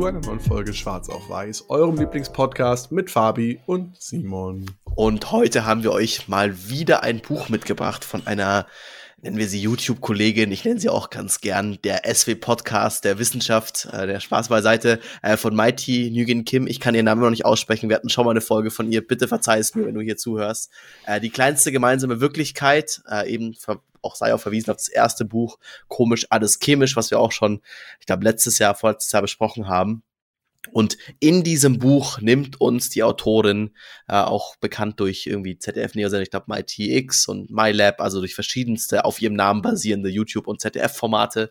zu einer neuen Folge Schwarz auf Weiß, eurem Lieblingspodcast mit Fabi und Simon. Und heute haben wir euch mal wieder ein Buch mitgebracht von einer, nennen wir sie YouTube-Kollegin, ich nenne sie auch ganz gern, der SW-Podcast der Wissenschaft, äh, der Spaß beiseite, äh, von Mighty Nguyen Kim. Ich kann ihren Namen noch nicht aussprechen, wir hatten schon mal eine Folge von ihr, bitte verzeih es mir, wenn du hier zuhörst. Äh, die kleinste gemeinsame Wirklichkeit, äh, eben auch sei auch verwiesen auf das erste Buch, Komisch, alles chemisch, was wir auch schon, ich glaube, letztes Jahr, vorletztes Jahr besprochen haben. Und in diesem Buch nimmt uns die Autorin, äh, auch bekannt durch irgendwie ZDF Neosender, ich glaube MyTX und MyLab, also durch verschiedenste auf ihrem Namen basierende YouTube- und ZDF-Formate,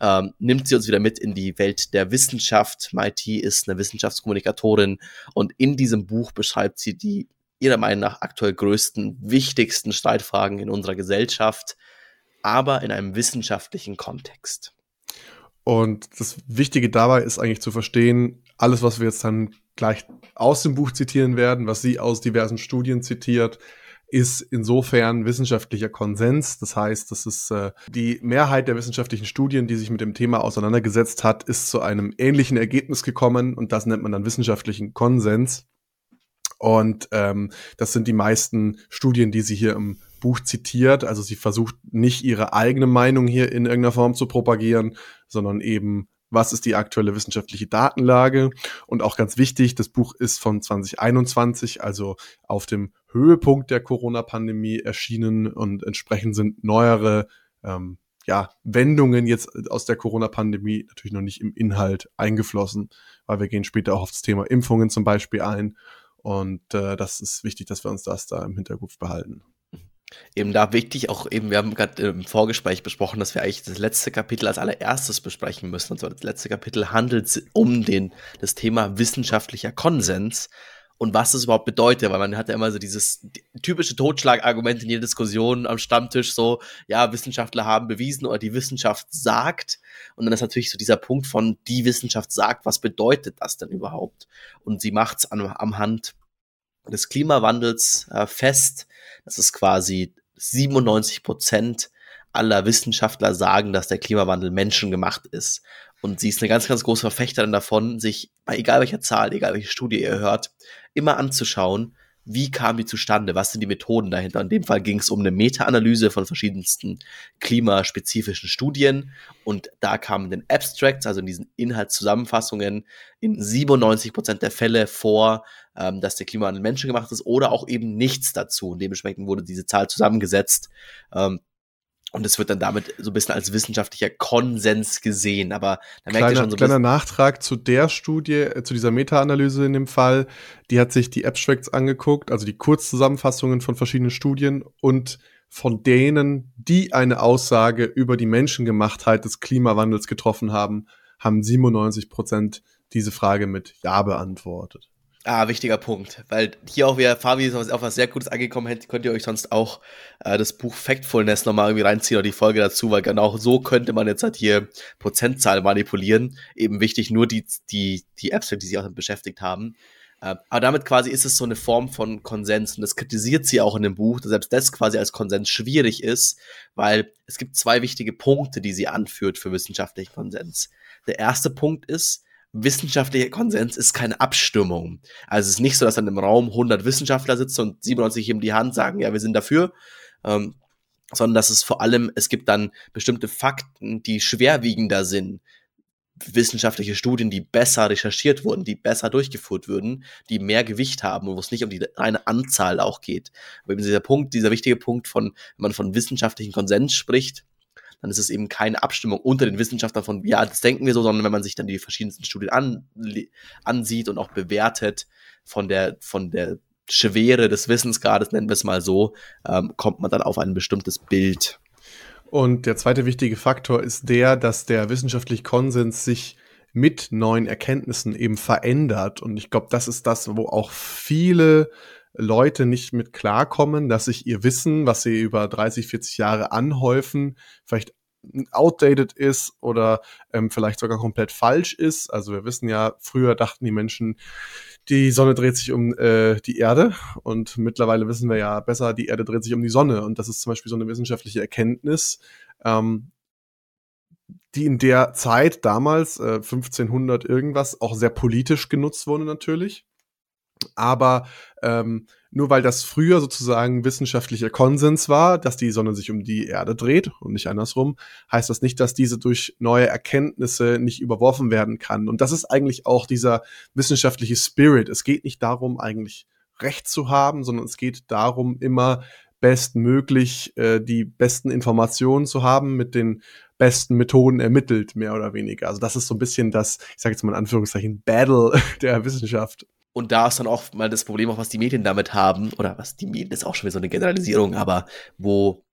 ähm, nimmt sie uns wieder mit in die Welt der Wissenschaft. MIT ist eine Wissenschaftskommunikatorin und in diesem Buch beschreibt sie die ihrer Meinung nach aktuell größten, wichtigsten Streitfragen in unserer Gesellschaft, aber in einem wissenschaftlichen Kontext. Und das Wichtige dabei ist eigentlich zu verstehen, alles, was wir jetzt dann gleich aus dem Buch zitieren werden, was sie aus diversen Studien zitiert, ist insofern wissenschaftlicher Konsens. Das heißt, das ist äh, die Mehrheit der wissenschaftlichen Studien, die sich mit dem Thema auseinandergesetzt hat, ist zu einem ähnlichen Ergebnis gekommen und das nennt man dann wissenschaftlichen Konsens. Und ähm, das sind die meisten Studien, die sie hier im Buch zitiert. Also sie versucht nicht ihre eigene Meinung hier in irgendeiner Form zu propagieren, sondern eben, was ist die aktuelle wissenschaftliche Datenlage? Und auch ganz wichtig, das Buch ist von 2021, also auf dem Höhepunkt der Corona-Pandemie erschienen und entsprechend sind neuere ähm, ja, Wendungen jetzt aus der Corona-Pandemie natürlich noch nicht im Inhalt eingeflossen, weil wir gehen später auch auf das Thema Impfungen zum Beispiel ein. Und äh, das ist wichtig, dass wir uns das da im Hinterkopf behalten. Eben da wichtig, auch eben, wir haben gerade im Vorgespräch besprochen, dass wir eigentlich das letzte Kapitel als allererstes besprechen müssen. Und zwar das letzte Kapitel handelt um den, das Thema wissenschaftlicher Konsens und was das überhaupt bedeutet, weil man hat ja immer so dieses typische Totschlagargument in jeder Diskussion am Stammtisch, so, ja, Wissenschaftler haben bewiesen oder die Wissenschaft sagt. Und dann ist natürlich so dieser Punkt von, die Wissenschaft sagt, was bedeutet das denn überhaupt? Und sie macht es am Hand des Klimawandels äh, fest. Das ist quasi 97 Prozent aller Wissenschaftler sagen, dass der Klimawandel menschengemacht ist. Und sie ist eine ganz, ganz große Verfechterin davon, sich bei egal welcher Zahl, egal welche Studie ihr hört, immer anzuschauen, wie kam die zustande, was sind die Methoden dahinter. In dem Fall ging es um eine Meta-Analyse von verschiedensten klimaspezifischen Studien und da kamen den Abstracts, also in diesen Inhaltszusammenfassungen, in 97 Prozent der Fälle vor, ähm, dass der Klimawandel menschengemacht ist oder auch eben nichts dazu. Und dementsprechend wurde diese Zahl zusammengesetzt. Ähm, und es wird dann damit so ein bisschen als wissenschaftlicher Konsens gesehen. Aber da merkt ihr schon so ein Kleiner Nachtrag zu der Studie, äh, zu dieser Meta-Analyse in dem Fall. Die hat sich die Abstracts angeguckt, also die Kurzzusammenfassungen von verschiedenen Studien und von denen, die eine Aussage über die Menschengemachtheit des Klimawandels getroffen haben, haben 97 Prozent diese Frage mit Ja beantwortet. Ah, wichtiger Punkt, weil hier auch wieder, Fabi ist auf was sehr Gutes angekommen, hätte, könnt ihr euch sonst auch äh, das Buch Factfulness nochmal irgendwie reinziehen oder die Folge dazu, weil genau so könnte man jetzt halt hier Prozentzahl manipulieren. Eben wichtig, nur die, die, die Apps, die sich auch damit beschäftigt haben. Äh, aber damit quasi ist es so eine Form von Konsens und das kritisiert sie auch in dem Buch, dass selbst das quasi als Konsens schwierig ist, weil es gibt zwei wichtige Punkte, die sie anführt für wissenschaftlichen Konsens. Der erste Punkt ist, wissenschaftlicher Konsens ist keine Abstimmung. Also es ist nicht so, dass dann im Raum 100 Wissenschaftler sitzen und 97 heben die Hand, sagen, ja, wir sind dafür, ähm, sondern dass es vor allem, es gibt dann bestimmte Fakten, die schwerwiegender sind. Wissenschaftliche Studien, die besser recherchiert wurden, die besser durchgeführt würden, die mehr Gewicht haben und wo es nicht um die reine Anzahl auch geht. Aber eben dieser Punkt, dieser wichtige Punkt von, wenn man von wissenschaftlichen Konsens spricht, dann ist es eben keine Abstimmung unter den Wissenschaftlern von, ja, das denken wir so, sondern wenn man sich dann die verschiedensten Studien an, ansieht und auch bewertet von der, von der Schwere des Wissensgrades, nennen wir es mal so, ähm, kommt man dann auf ein bestimmtes Bild. Und der zweite wichtige Faktor ist der, dass der wissenschaftliche Konsens sich mit neuen Erkenntnissen eben verändert. Und ich glaube, das ist das, wo auch viele Leute nicht mit klarkommen, dass sich ihr Wissen, was sie über 30, 40 Jahre anhäufen, vielleicht outdated ist oder ähm, vielleicht sogar komplett falsch ist. Also wir wissen ja, früher dachten die Menschen, die Sonne dreht sich um äh, die Erde und mittlerweile wissen wir ja besser, die Erde dreht sich um die Sonne und das ist zum Beispiel so eine wissenschaftliche Erkenntnis, ähm, die in der Zeit damals, äh, 1500 irgendwas, auch sehr politisch genutzt wurde natürlich. Aber ähm, nur weil das früher sozusagen wissenschaftlicher Konsens war, dass die Sonne sich um die Erde dreht und nicht andersrum, heißt das nicht, dass diese durch neue Erkenntnisse nicht überworfen werden kann. Und das ist eigentlich auch dieser wissenschaftliche Spirit. Es geht nicht darum, eigentlich Recht zu haben, sondern es geht darum, immer bestmöglich äh, die besten Informationen zu haben, mit den besten Methoden ermittelt, mehr oder weniger. Also das ist so ein bisschen das, ich sage jetzt mal in Anführungszeichen, Battle der Wissenschaft. Und da ist dann auch mal das Problem, auch was die Medien damit haben, oder was die Medien ist auch schon wieder so eine Generalisierung, aber wo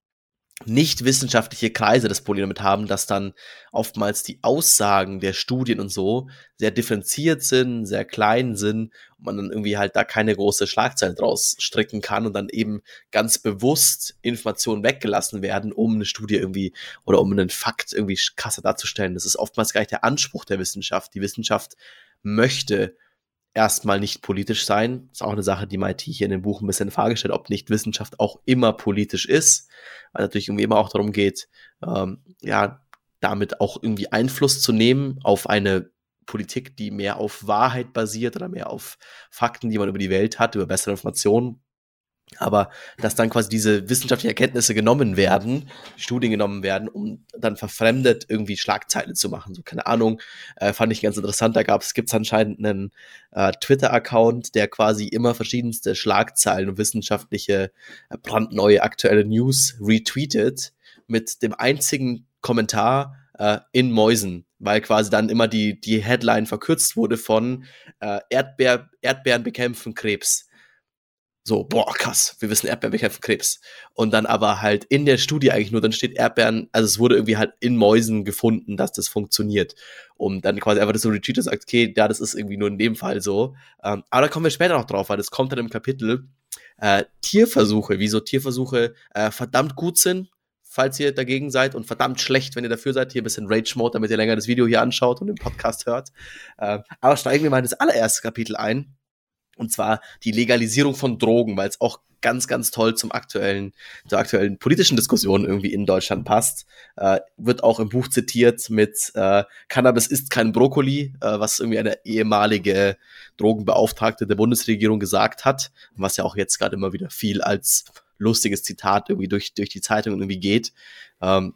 nicht wissenschaftliche Kreise das Problem damit haben, dass dann oftmals die Aussagen der Studien und so sehr differenziert sind, sehr klein sind und man dann irgendwie halt da keine große Schlagzeile draus stricken kann und dann eben ganz bewusst Informationen weggelassen werden, um eine Studie irgendwie oder um einen Fakt irgendwie krasser darzustellen. Das ist oftmals gar nicht der Anspruch der Wissenschaft. Die Wissenschaft möchte erstmal nicht politisch sein. ist auch eine Sache, die MIT hier in dem Buch ein bisschen in Frage stellt, ob nicht Wissenschaft auch immer politisch ist, weil natürlich irgendwie immer auch darum geht, ähm, ja, damit auch irgendwie Einfluss zu nehmen auf eine Politik, die mehr auf Wahrheit basiert oder mehr auf Fakten, die man über die Welt hat, über bessere Informationen aber dass dann quasi diese wissenschaftlichen Erkenntnisse genommen werden, Studien genommen werden, um dann verfremdet irgendwie Schlagzeilen zu machen. So, keine Ahnung, äh, fand ich ganz interessant. Da gab es, gibt es anscheinend einen äh, Twitter-Account, der quasi immer verschiedenste Schlagzeilen und wissenschaftliche, äh, brandneue aktuelle News retweetet mit dem einzigen Kommentar äh, in Mäusen, weil quasi dann immer die, die Headline verkürzt wurde von äh, Erdbeer, Erdbeeren bekämpfen Krebs so, boah, krass, wir wissen, Erdbeeren bekämpfen Krebs. Und dann aber halt in der Studie eigentlich nur, dann steht Erdbeeren, also es wurde irgendwie halt in Mäusen gefunden, dass das funktioniert. Und dann quasi einfach das so Retreat sagt, okay, ja, das ist irgendwie nur in dem Fall so. Ähm, aber da kommen wir später noch drauf, weil das kommt dann im Kapitel. Äh, Tierversuche, wieso Tierversuche äh, verdammt gut sind, falls ihr dagegen seid und verdammt schlecht, wenn ihr dafür seid. Hier ein bisschen Rage-Mode, damit ihr länger das Video hier anschaut und den Podcast hört. Äh, aber steigen wir mal in das allererste Kapitel ein und zwar die Legalisierung von Drogen, weil es auch ganz, ganz toll zum aktuellen, zur aktuellen politischen Diskussion irgendwie in Deutschland passt. Äh, wird auch im Buch zitiert mit äh, Cannabis ist kein Brokkoli, äh, was irgendwie eine ehemalige Drogenbeauftragte der Bundesregierung gesagt hat, was ja auch jetzt gerade immer wieder viel als lustiges Zitat irgendwie durch, durch die Zeitung irgendwie geht. Ähm,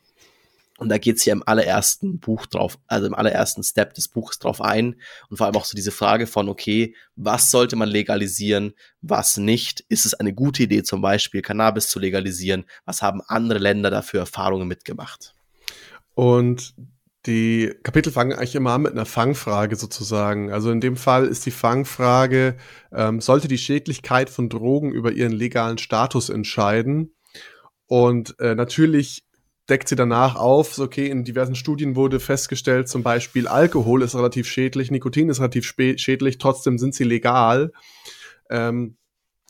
und da geht's hier im allerersten Buch drauf, also im allerersten Step des Buches drauf ein. Und vor allem auch so diese Frage von, okay, was sollte man legalisieren, was nicht? Ist es eine gute Idee, zum Beispiel Cannabis zu legalisieren? Was haben andere Länder dafür Erfahrungen mitgemacht? Und die Kapitel fangen eigentlich immer an mit einer Fangfrage sozusagen. Also in dem Fall ist die Fangfrage, ähm, sollte die Schädlichkeit von Drogen über ihren legalen Status entscheiden? Und äh, natürlich deckt sie danach auf, so, okay, in diversen Studien wurde festgestellt, zum Beispiel Alkohol ist relativ schädlich, Nikotin ist relativ schädlich, trotzdem sind sie legal. Ähm,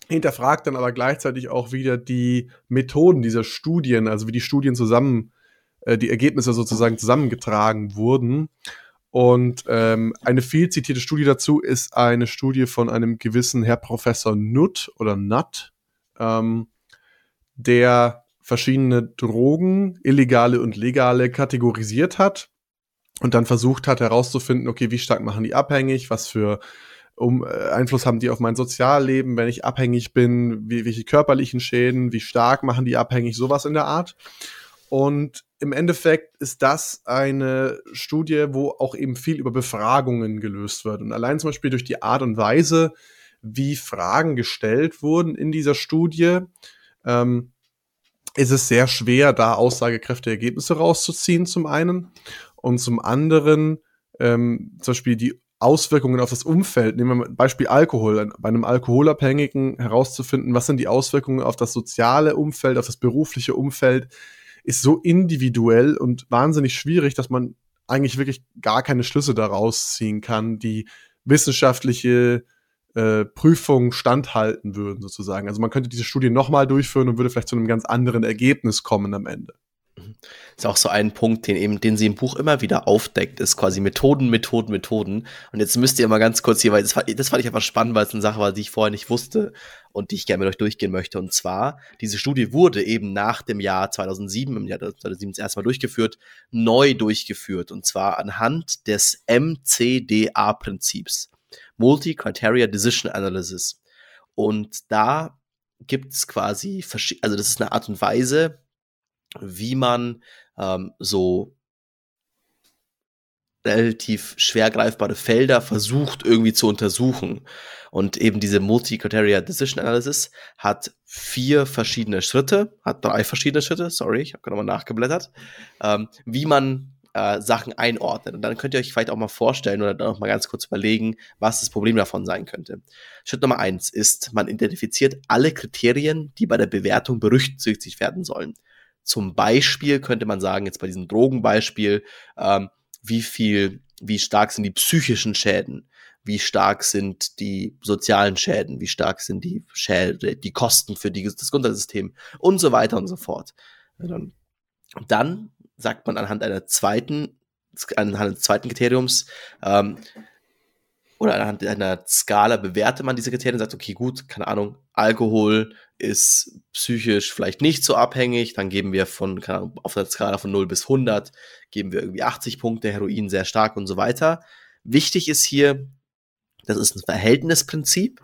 hinterfragt dann aber gleichzeitig auch wieder die Methoden dieser Studien, also wie die Studien zusammen, äh, die Ergebnisse sozusagen zusammengetragen wurden. Und ähm, eine viel zitierte Studie dazu ist eine Studie von einem gewissen Herr Professor Nutt oder Nutt, ähm, der verschiedene Drogen, illegale und legale, kategorisiert hat und dann versucht hat herauszufinden, okay, wie stark machen die abhängig, was für um, äh, Einfluss haben die auf mein Sozialleben, wenn ich abhängig bin, wie, welche körperlichen Schäden, wie stark machen die abhängig, sowas in der Art. Und im Endeffekt ist das eine Studie, wo auch eben viel über Befragungen gelöst wird. Und allein zum Beispiel durch die Art und Weise, wie Fragen gestellt wurden in dieser Studie, ähm, ist es sehr schwer, da aussagekräftige Ergebnisse rauszuziehen, zum einen. Und zum anderen, ähm, zum Beispiel die Auswirkungen auf das Umfeld, nehmen wir mal Beispiel Alkohol, bei einem Alkoholabhängigen herauszufinden, was sind die Auswirkungen auf das soziale Umfeld, auf das berufliche Umfeld, ist so individuell und wahnsinnig schwierig, dass man eigentlich wirklich gar keine Schlüsse daraus ziehen kann, die wissenschaftliche äh, Prüfung standhalten würden, sozusagen. Also man könnte diese Studie nochmal durchführen und würde vielleicht zu einem ganz anderen Ergebnis kommen am Ende. Mhm. ist auch so ein Punkt, den eben, den sie im Buch immer wieder aufdeckt, ist quasi Methoden, Methoden, Methoden. Und jetzt müsst ihr mal ganz kurz hier, weil das, das fand ich einfach spannend, weil es eine Sache war, die ich vorher nicht wusste und die ich gerne mit euch durchgehen möchte. Und zwar, diese Studie wurde eben nach dem Jahr 2007, im Jahr 2007 das erste Mal durchgeführt, neu durchgeführt. Und zwar anhand des MCDA-Prinzips. Multi-Criteria Decision Analysis. Und da gibt es quasi, also das ist eine Art und Weise, wie man ähm, so relativ schwer greifbare Felder versucht irgendwie zu untersuchen. Und eben diese Multi-Criteria Decision Analysis hat vier verschiedene Schritte, hat drei verschiedene Schritte, sorry, ich habe gerade mal nachgeblättert, ähm, wie man äh, Sachen einordnet. Und dann könnt ihr euch vielleicht auch mal vorstellen oder dann auch mal ganz kurz überlegen, was das Problem davon sein könnte. Schritt Nummer eins ist, man identifiziert alle Kriterien, die bei der Bewertung berücksichtigt werden sollen. Zum Beispiel könnte man sagen, jetzt bei diesem Drogenbeispiel, ähm, wie viel, wie stark sind die psychischen Schäden? Wie stark sind die sozialen Schäden? Wie stark sind die Schäden, die Kosten für die, das Gesundheitssystem? Und so weiter und so fort. Dann sagt man anhand einer zweiten, anhand eines zweiten Kriteriums, ähm, oder anhand einer Skala bewertet man diese Kriterien und sagt, okay, gut, keine Ahnung, Alkohol ist psychisch vielleicht nicht so abhängig, dann geben wir von, keine Ahnung, auf der Skala von 0 bis 100, geben wir irgendwie 80 Punkte, Heroin sehr stark und so weiter. Wichtig ist hier, das ist ein Verhältnisprinzip.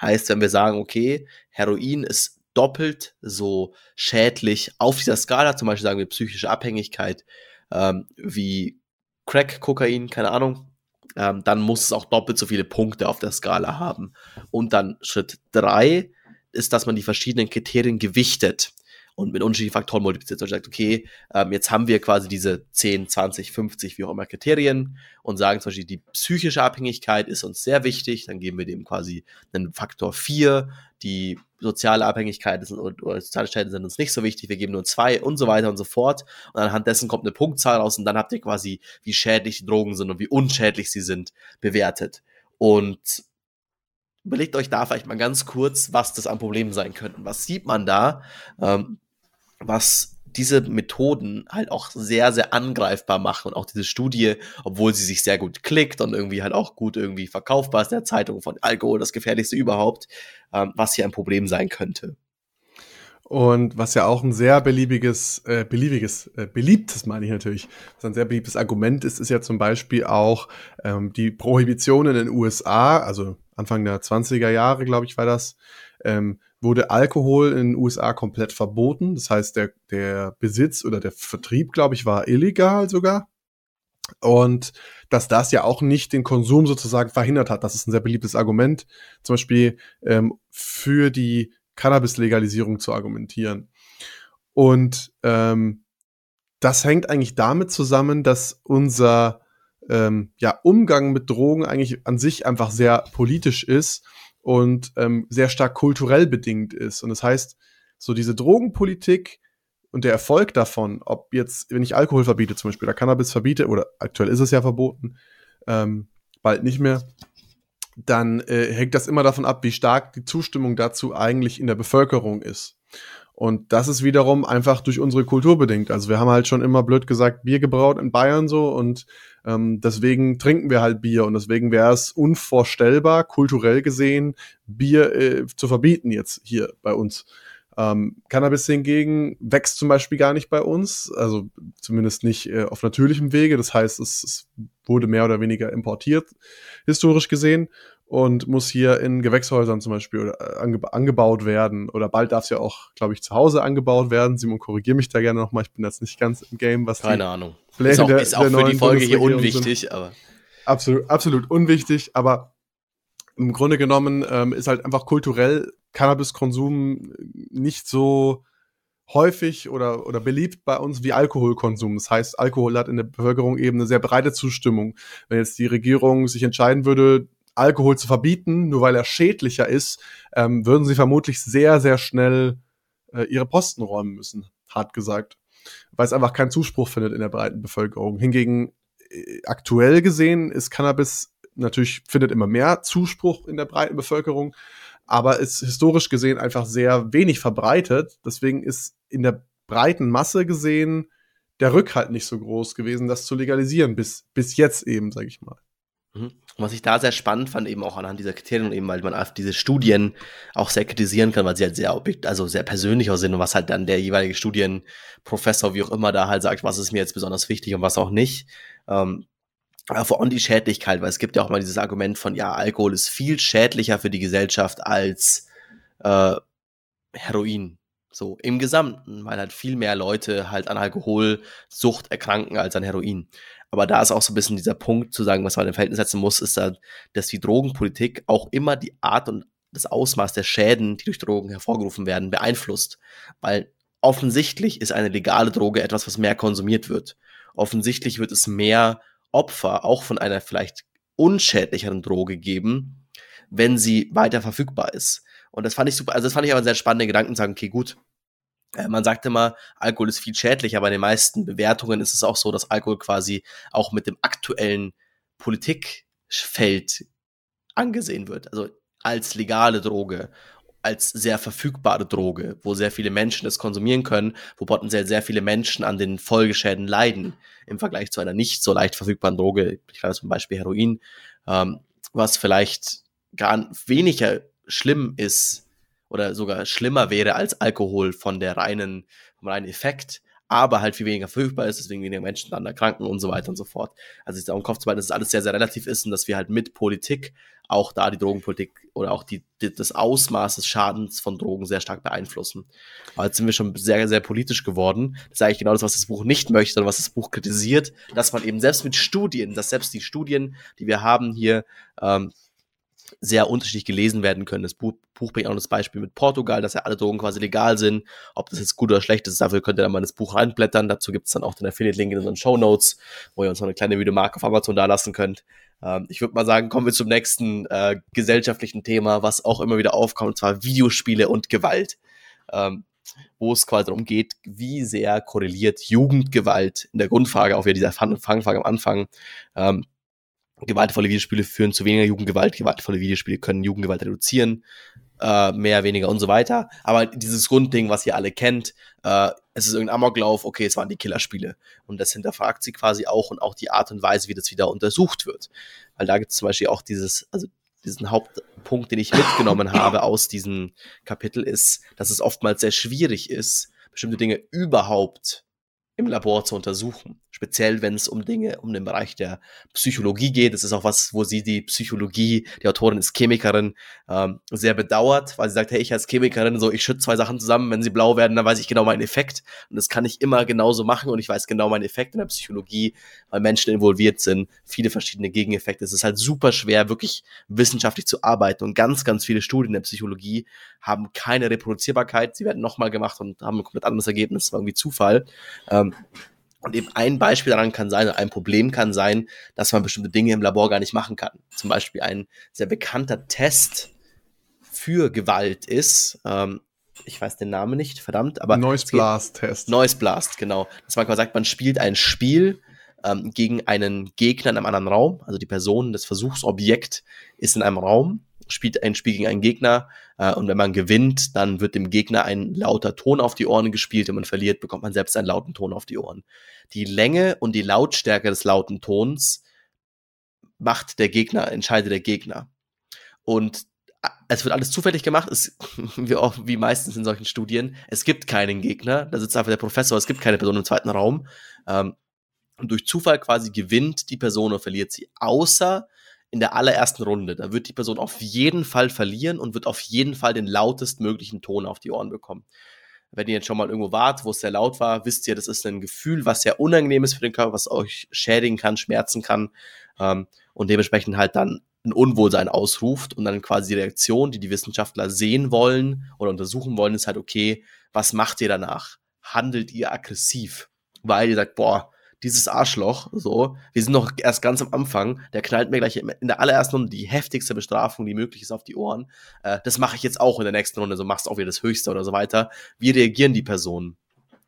Heißt, wenn wir sagen, okay, Heroin ist doppelt so schädlich auf dieser Skala, zum Beispiel sagen wir psychische Abhängigkeit, ähm, wie Crack, Kokain, keine Ahnung, ähm, dann muss es auch doppelt so viele Punkte auf der Skala haben. Und dann Schritt drei ist, dass man die verschiedenen Kriterien gewichtet und mit unterschiedlichen Faktoren multipliziert. Und sagt, okay, ähm, jetzt haben wir quasi diese 10, 20, 50, wie auch immer Kriterien und sagen zum Beispiel, die psychische Abhängigkeit ist uns sehr wichtig, dann geben wir dem quasi einen Faktor 4, die soziale Abhängigkeit ist, oder soziale Schäden sind uns nicht so wichtig, wir geben nur zwei und so weiter und so fort. Und anhand dessen kommt eine Punktzahl raus und dann habt ihr quasi, wie schädlich die Drogen sind und wie unschädlich sie sind, bewertet. Und überlegt euch da vielleicht mal ganz kurz, was das an Problemen sein könnten. Was sieht man da? Ähm, was diese Methoden halt auch sehr, sehr angreifbar machen und auch diese Studie, obwohl sie sich sehr gut klickt und irgendwie halt auch gut irgendwie verkaufbar ist, der Zeitung von Alkohol, das gefährlichste überhaupt, ähm, was hier ein Problem sein könnte. Und was ja auch ein sehr beliebiges, äh, beliebiges, äh, beliebtes meine ich natürlich, was ein sehr beliebtes Argument ist, ist ja zum Beispiel auch ähm, die Prohibition in den USA, also Anfang der 20er Jahre, glaube ich, war das, ähm, wurde Alkohol in den USA komplett verboten. Das heißt, der, der Besitz oder der Vertrieb, glaube ich, war illegal sogar. Und dass das ja auch nicht den Konsum sozusagen verhindert hat. Das ist ein sehr beliebtes Argument, zum Beispiel ähm, für die Cannabis-Legalisierung zu argumentieren. Und ähm, das hängt eigentlich damit zusammen, dass unser ähm, ja, Umgang mit Drogen eigentlich an sich einfach sehr politisch ist und ähm, sehr stark kulturell bedingt ist. Und das heißt, so diese Drogenpolitik und der Erfolg davon, ob jetzt, wenn ich Alkohol verbiete zum Beispiel, oder Cannabis verbiete, oder aktuell ist es ja verboten, ähm, bald nicht mehr, dann äh, hängt das immer davon ab, wie stark die Zustimmung dazu eigentlich in der Bevölkerung ist. Und das ist wiederum einfach durch unsere Kultur bedingt. Also wir haben halt schon immer blöd gesagt Bier gebraut in Bayern so und ähm, deswegen trinken wir halt Bier und deswegen wäre es unvorstellbar, kulturell gesehen, Bier äh, zu verbieten jetzt hier bei uns. Ähm, Cannabis hingegen wächst zum Beispiel gar nicht bei uns, also zumindest nicht äh, auf natürlichem Wege. Das heißt, es, es wurde mehr oder weniger importiert, historisch gesehen und muss hier in Gewächshäusern zum Beispiel äh, ange angebaut werden. Oder bald darf es ja auch, glaube ich, zu Hause angebaut werden. Simon, korrigiere mich da gerne nochmal. Ich bin jetzt nicht ganz im Game, was Keine Ahnung. Pläne ist auch, der, ist auch für die Folge hier unwichtig, sind. aber. Absolut, absolut unwichtig, aber im Grunde genommen ähm, ist halt einfach kulturell Cannabiskonsum nicht so häufig oder, oder beliebt bei uns wie Alkoholkonsum. Das heißt, Alkohol hat in der Bevölkerung eben eine sehr breite Zustimmung. Wenn jetzt die Regierung sich entscheiden würde, Alkohol zu verbieten, nur weil er schädlicher ist, ähm, würden sie vermutlich sehr, sehr schnell äh, ihre Posten räumen müssen, hart gesagt. Weil es einfach keinen Zuspruch findet in der breiten Bevölkerung. Hingegen äh, aktuell gesehen ist Cannabis natürlich, findet immer mehr Zuspruch in der breiten Bevölkerung, aber ist historisch gesehen einfach sehr wenig verbreitet. Deswegen ist in der breiten Masse gesehen der Rückhalt nicht so groß gewesen, das zu legalisieren, bis, bis jetzt eben, sage ich mal. Mhm. Was ich da sehr spannend fand, eben auch anhand dieser Kriterien, eben weil man diese Studien auch sehr kritisieren kann, weil sie halt sehr objekt, also sehr persönlich auch sind und was halt dann der jeweilige Studienprofessor, wie auch immer, da halt sagt, was ist mir jetzt besonders wichtig und was auch nicht. Ähm, aber vor allem die Schädlichkeit, weil es gibt ja auch mal dieses Argument von, ja, Alkohol ist viel schädlicher für die Gesellschaft als äh, Heroin. So im Gesamten, weil halt viel mehr Leute halt an Alkoholsucht erkranken als an Heroin. Aber da ist auch so ein bisschen dieser Punkt zu sagen, was man in Verhältnis setzen muss, ist, da, dass die Drogenpolitik auch immer die Art und das Ausmaß der Schäden, die durch Drogen hervorgerufen werden, beeinflusst. Weil offensichtlich ist eine legale Droge etwas, was mehr konsumiert wird. Offensichtlich wird es mehr Opfer auch von einer vielleicht unschädlicheren Droge geben, wenn sie weiter verfügbar ist. Und das fand ich super, also das fand ich aber einen sehr spannenden Gedanken, sagen, okay, gut, man sagt immer, Alkohol ist viel schädlicher, aber in den meisten Bewertungen ist es auch so, dass Alkohol quasi auch mit dem aktuellen Politikfeld angesehen wird. Also als legale Droge, als sehr verfügbare Droge, wo sehr viele Menschen das konsumieren können, wo potenziell sehr viele Menschen an den Folgeschäden leiden, im Vergleich zu einer nicht so leicht verfügbaren Droge, ich glaube zum Beispiel Heroin, ähm, was vielleicht gar weniger schlimm ist oder sogar schlimmer wäre als Alkohol von der reinen, vom reinen Effekt, aber halt viel weniger verfügbar ist, deswegen weniger Menschen dann erkranken und so weiter und so fort. Also ich sage im Kopf zu behalten, dass es alles sehr, sehr relativ ist und dass wir halt mit Politik auch da die Drogenpolitik oder auch die, die, das Ausmaß des Schadens von Drogen sehr stark beeinflussen. Aber jetzt sind wir schon sehr, sehr politisch geworden. Das ist eigentlich genau das, was das Buch nicht möchte und was das Buch kritisiert, dass man eben selbst mit Studien, dass selbst die Studien, die wir haben hier, ähm, sehr unterschiedlich gelesen werden können. Das Buch, Buch bringt auch das Beispiel mit Portugal, dass ja alle Drogen quasi legal sind. Ob das jetzt gut oder schlecht ist, dafür könnt ihr dann mal das Buch reinblättern. Dazu gibt es dann auch den Affiliate-Link in unseren Show Notes, wo ihr uns noch eine kleine Videomarke auf Amazon da lassen könnt. Ähm, ich würde mal sagen, kommen wir zum nächsten äh, gesellschaftlichen Thema, was auch immer wieder aufkommt, und zwar Videospiele und Gewalt. Ähm, wo es quasi darum geht, wie sehr korreliert Jugendgewalt in der Grundfrage, auch wieder dieser Fangfrage am Anfang, ähm, gewaltvolle Videospiele führen zu weniger Jugendgewalt, gewaltvolle Videospiele können Jugendgewalt reduzieren, äh, mehr, weniger und so weiter. Aber dieses Grundding, was ihr alle kennt, äh, es ist irgendein Amoklauf, okay, es waren die Killerspiele. Und das hinterfragt sie quasi auch und auch die Art und Weise, wie das wieder untersucht wird. Weil da gibt es zum Beispiel auch dieses, also diesen Hauptpunkt, den ich mitgenommen habe aus diesem Kapitel, ist, dass es oftmals sehr schwierig ist, bestimmte Dinge überhaupt im Labor zu untersuchen. Speziell, wenn es um Dinge, um den Bereich der Psychologie geht. Das ist auch was, wo sie die Psychologie, die Autorin ist Chemikerin, ähm, sehr bedauert, weil sie sagt, hey, ich als Chemikerin, so, ich schütte zwei Sachen zusammen, wenn sie blau werden, dann weiß ich genau meinen Effekt. Und das kann ich immer genauso machen und ich weiß genau meinen Effekt in der Psychologie, weil Menschen involviert sind, viele verschiedene Gegeneffekte. Es ist halt super schwer, wirklich wissenschaftlich zu arbeiten und ganz, ganz viele Studien in der Psychologie haben keine Reproduzierbarkeit. Sie werden nochmal gemacht und haben ein komplett anderes Ergebnis. Das war irgendwie Zufall. Ähm, und eben ein Beispiel daran kann sein, ein Problem kann sein, dass man bestimmte Dinge im Labor gar nicht machen kann. Zum Beispiel ein sehr bekannter Test für Gewalt ist, ähm, ich weiß den Namen nicht, verdammt, aber. Noise Blast Test. Noise Blast, genau. Dass man quasi sagt, man spielt ein Spiel ähm, gegen einen Gegner in einem anderen Raum. Also die Person, das Versuchsobjekt ist in einem Raum spielt ein Spiel gegen einen Gegner äh, und wenn man gewinnt, dann wird dem Gegner ein lauter Ton auf die Ohren gespielt. Wenn man verliert, bekommt man selbst einen lauten Ton auf die Ohren. Die Länge und die Lautstärke des lauten Tons macht der Gegner, entscheidet der Gegner. Und äh, es wird alles zufällig gemacht, es, wie, auch, wie meistens in solchen Studien. Es gibt keinen Gegner, da sitzt einfach der Professor, es gibt keine Person im zweiten Raum. Ähm, und durch Zufall quasi gewinnt die Person oder verliert sie, außer in der allerersten Runde. Da wird die Person auf jeden Fall verlieren und wird auf jeden Fall den lautestmöglichen Ton auf die Ohren bekommen. Wenn ihr jetzt schon mal irgendwo wart, wo es sehr laut war, wisst ihr, das ist ein Gefühl, was sehr unangenehm ist für den Körper, was euch schädigen kann, schmerzen kann ähm, und dementsprechend halt dann ein Unwohlsein ausruft und dann quasi die Reaktion, die die Wissenschaftler sehen wollen oder untersuchen wollen, ist halt, okay, was macht ihr danach? Handelt ihr aggressiv? Weil ihr sagt, boah, dieses Arschloch, so, wir sind noch erst ganz am Anfang, der knallt mir gleich in der allerersten Runde die heftigste Bestrafung, die möglich ist, auf die Ohren. Äh, das mache ich jetzt auch in der nächsten Runde, so machst auch wieder das Höchste oder so weiter. Wie reagieren die Personen?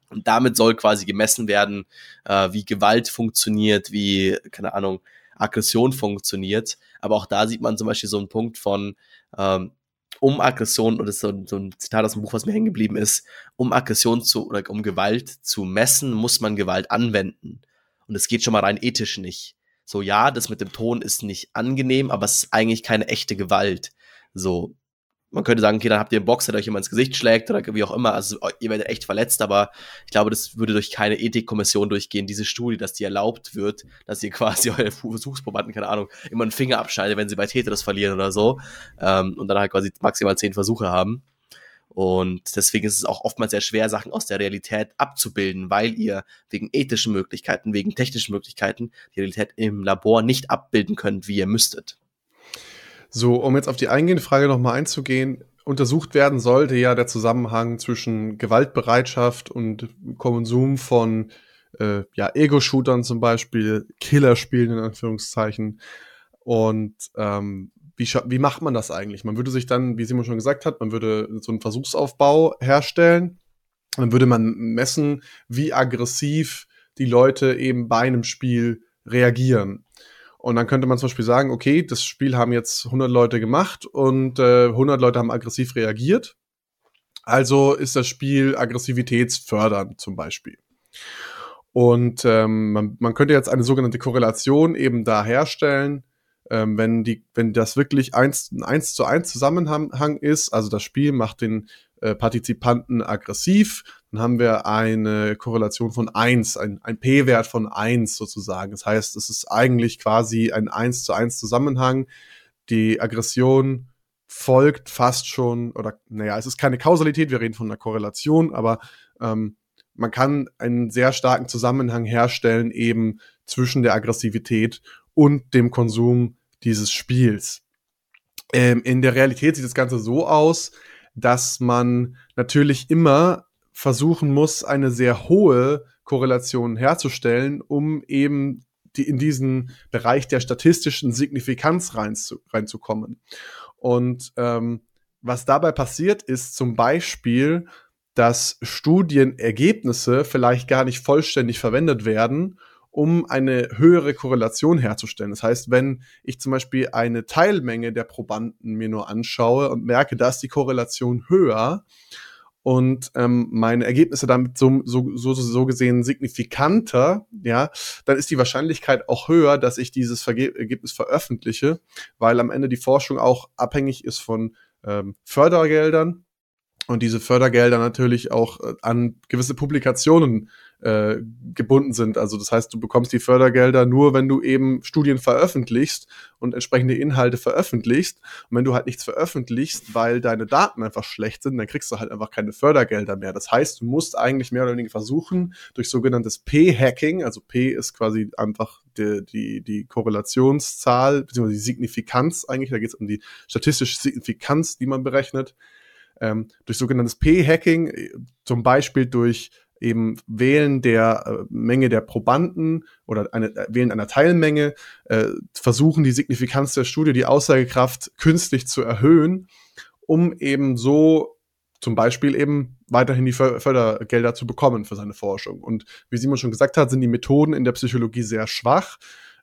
Und damit soll quasi gemessen werden, äh, wie Gewalt funktioniert, wie, keine Ahnung, Aggression funktioniert. Aber auch da sieht man zum Beispiel so einen Punkt von, ähm, um Aggression, ist so, so ein Zitat aus dem Buch, was mir hängen geblieben ist, um Aggression zu, oder um Gewalt zu messen, muss man Gewalt anwenden. Und es geht schon mal rein ethisch nicht. So, ja, das mit dem Ton ist nicht angenehm, aber es ist eigentlich keine echte Gewalt. So, man könnte sagen, okay, dann habt ihr einen Boxer, der euch immer ins Gesicht schlägt oder wie auch immer. Also ihr werdet echt verletzt, aber ich glaube, das würde durch keine Ethikkommission durchgehen, diese Studie, dass die erlaubt wird, dass ihr quasi eure Versuchsprobanden, keine Ahnung, immer einen Finger abschneidet, wenn sie bei Tetris verlieren oder so. Ähm, und dann halt quasi maximal zehn Versuche haben. Und deswegen ist es auch oftmals sehr schwer, Sachen aus der Realität abzubilden, weil ihr wegen ethischen Möglichkeiten, wegen technischen Möglichkeiten die Realität im Labor nicht abbilden könnt, wie ihr müsstet. So, um jetzt auf die eingehende Frage nochmal einzugehen, untersucht werden sollte ja der Zusammenhang zwischen Gewaltbereitschaft und Konsum von äh, ja, Ego-Shootern zum Beispiel, Killerspielen in Anführungszeichen. Und ähm, wie, wie macht man das eigentlich? Man würde sich dann, wie Simon schon gesagt hat, man würde so einen Versuchsaufbau herstellen. Dann würde man messen, wie aggressiv die Leute eben bei einem Spiel reagieren. Und dann könnte man zum Beispiel sagen, okay, das Spiel haben jetzt 100 Leute gemacht und äh, 100 Leute haben aggressiv reagiert. Also ist das Spiel aggressivitätsfördernd zum Beispiel. Und ähm, man, man könnte jetzt eine sogenannte Korrelation eben da herstellen, ähm, wenn, die, wenn das wirklich eins, ein 1 zu 1 Zusammenhang ist, also das Spiel macht den äh, Partizipanten aggressiv, dann haben wir eine Korrelation von 1, ein, ein P-Wert von 1 sozusagen. Das heißt, es ist eigentlich quasi ein 1 zu 1 Zusammenhang. Die Aggression folgt fast schon, oder naja, es ist keine Kausalität, wir reden von einer Korrelation, aber ähm, man kann einen sehr starken Zusammenhang herstellen eben zwischen der Aggressivität und dem Konsum dieses Spiels. Ähm, in der Realität sieht das Ganze so aus, dass man natürlich immer versuchen muss, eine sehr hohe Korrelation herzustellen, um eben die, in diesen Bereich der statistischen Signifikanz reinzu, reinzukommen. Und ähm, was dabei passiert, ist zum Beispiel, dass Studienergebnisse vielleicht gar nicht vollständig verwendet werden um eine höhere Korrelation herzustellen. Das heißt, wenn ich zum Beispiel eine Teilmenge der Probanden mir nur anschaue und merke, dass die Korrelation höher und ähm, meine Ergebnisse damit so, so, so, so gesehen signifikanter, ja, dann ist die Wahrscheinlichkeit auch höher, dass ich dieses Verge Ergebnis veröffentliche, weil am Ende die Forschung auch abhängig ist von ähm, Fördergeldern. Und diese Fördergelder natürlich auch äh, an gewisse Publikationen äh, gebunden sind. Also das heißt, du bekommst die Fördergelder nur, wenn du eben Studien veröffentlichst und entsprechende Inhalte veröffentlichst. Und wenn du halt nichts veröffentlichst, weil deine Daten einfach schlecht sind, dann kriegst du halt einfach keine Fördergelder mehr. Das heißt, du musst eigentlich mehr oder weniger versuchen, durch sogenanntes P-Hacking, also P ist quasi einfach die, die, die Korrelationszahl, beziehungsweise die Signifikanz eigentlich, da geht es um die statistische Signifikanz, die man berechnet, ähm, durch sogenanntes P-Hacking, äh, zum Beispiel durch eben Wählen der äh, Menge der Probanden oder eine, äh, Wählen einer Teilmenge, äh, versuchen die Signifikanz der Studie, die Aussagekraft künstlich zu erhöhen, um eben so zum Beispiel eben weiterhin die Fördergelder zu bekommen für seine Forschung. Und wie Simon schon gesagt hat, sind die Methoden in der Psychologie sehr schwach.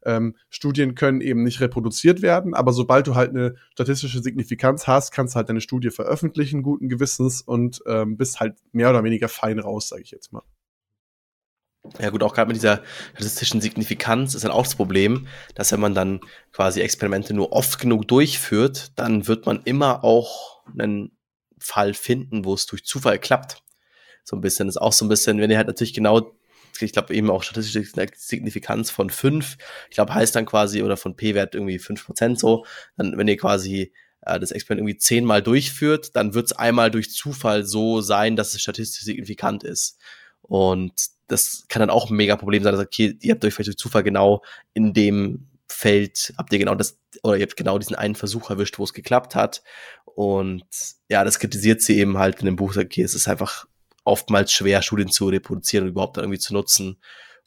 Ähm, Studien können eben nicht reproduziert werden, aber sobald du halt eine statistische Signifikanz hast, kannst du halt deine Studie veröffentlichen, guten Gewissens und ähm, bist halt mehr oder weniger fein raus, sage ich jetzt mal. Ja gut, auch gerade mit dieser statistischen Signifikanz ist dann auch das Problem, dass wenn man dann quasi Experimente nur oft genug durchführt, dann wird man immer auch einen Fall finden, wo es durch Zufall klappt. So ein bisschen, das ist auch so ein bisschen, wenn ihr halt natürlich genau ich glaube eben auch statistische Signifikanz von 5. Ich glaube, heißt dann quasi, oder von P-Wert irgendwie 5% so. Dann, wenn ihr quasi äh, das Experiment irgendwie zehnmal durchführt, dann wird es einmal durch Zufall so sein, dass es statistisch signifikant ist. Und das kann dann auch ein mega Problem sein, dass okay, ihr habt euch vielleicht durch Zufall genau in dem Feld, habt ihr genau das, oder ihr habt genau diesen einen Versuch erwischt, wo es geklappt hat. Und ja, das kritisiert sie eben halt in dem Buch, okay, es ist einfach oftmals schwer, Studien zu reproduzieren und überhaupt irgendwie zu nutzen.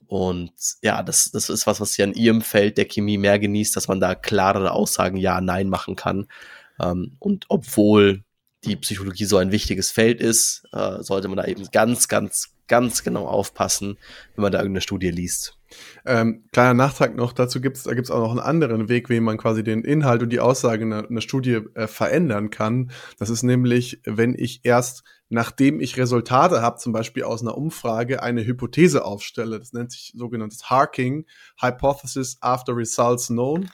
Und ja, das, das ist was, was sie an ihrem Feld der Chemie mehr genießt, dass man da klarere Aussagen Ja, Nein machen kann. Ähm, und obwohl die Psychologie so ein wichtiges Feld ist, äh, sollte man da eben ganz, ganz ganz genau aufpassen, wenn man da irgendeine Studie liest. Ähm, kleiner Nachtrag noch, dazu gibt es da gibt's auch noch einen anderen Weg, wie man quasi den Inhalt und die Aussage einer, einer Studie äh, verändern kann. Das ist nämlich, wenn ich erst, nachdem ich Resultate habe, zum Beispiel aus einer Umfrage, eine Hypothese aufstelle. Das nennt sich sogenanntes Harking, Hypothesis After Results Known.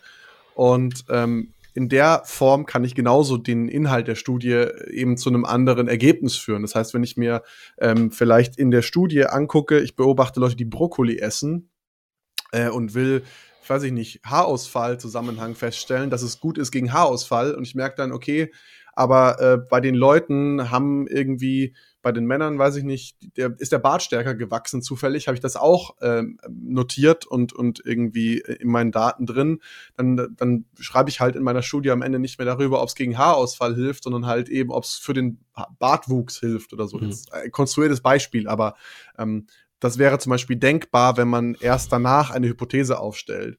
Und ähm, in der Form kann ich genauso den Inhalt der Studie eben zu einem anderen Ergebnis führen. Das heißt, wenn ich mir ähm, vielleicht in der Studie angucke, ich beobachte Leute, die Brokkoli essen äh, und will weiß ich nicht, Haarausfall-Zusammenhang feststellen, dass es gut ist gegen Haarausfall. Und ich merke dann, okay, aber äh, bei den Leuten haben irgendwie, bei den Männern, weiß ich nicht, der, ist der Bart stärker gewachsen zufällig, habe ich das auch ähm, notiert und, und irgendwie in meinen Daten drin. Dann, dann schreibe ich halt in meiner Studie am Ende nicht mehr darüber, ob es gegen Haarausfall hilft, sondern halt eben, ob es für den Bartwuchs hilft oder so. Mhm. Jetzt ein konstruiertes Beispiel, aber ähm, das wäre zum Beispiel denkbar, wenn man erst danach eine Hypothese aufstellt.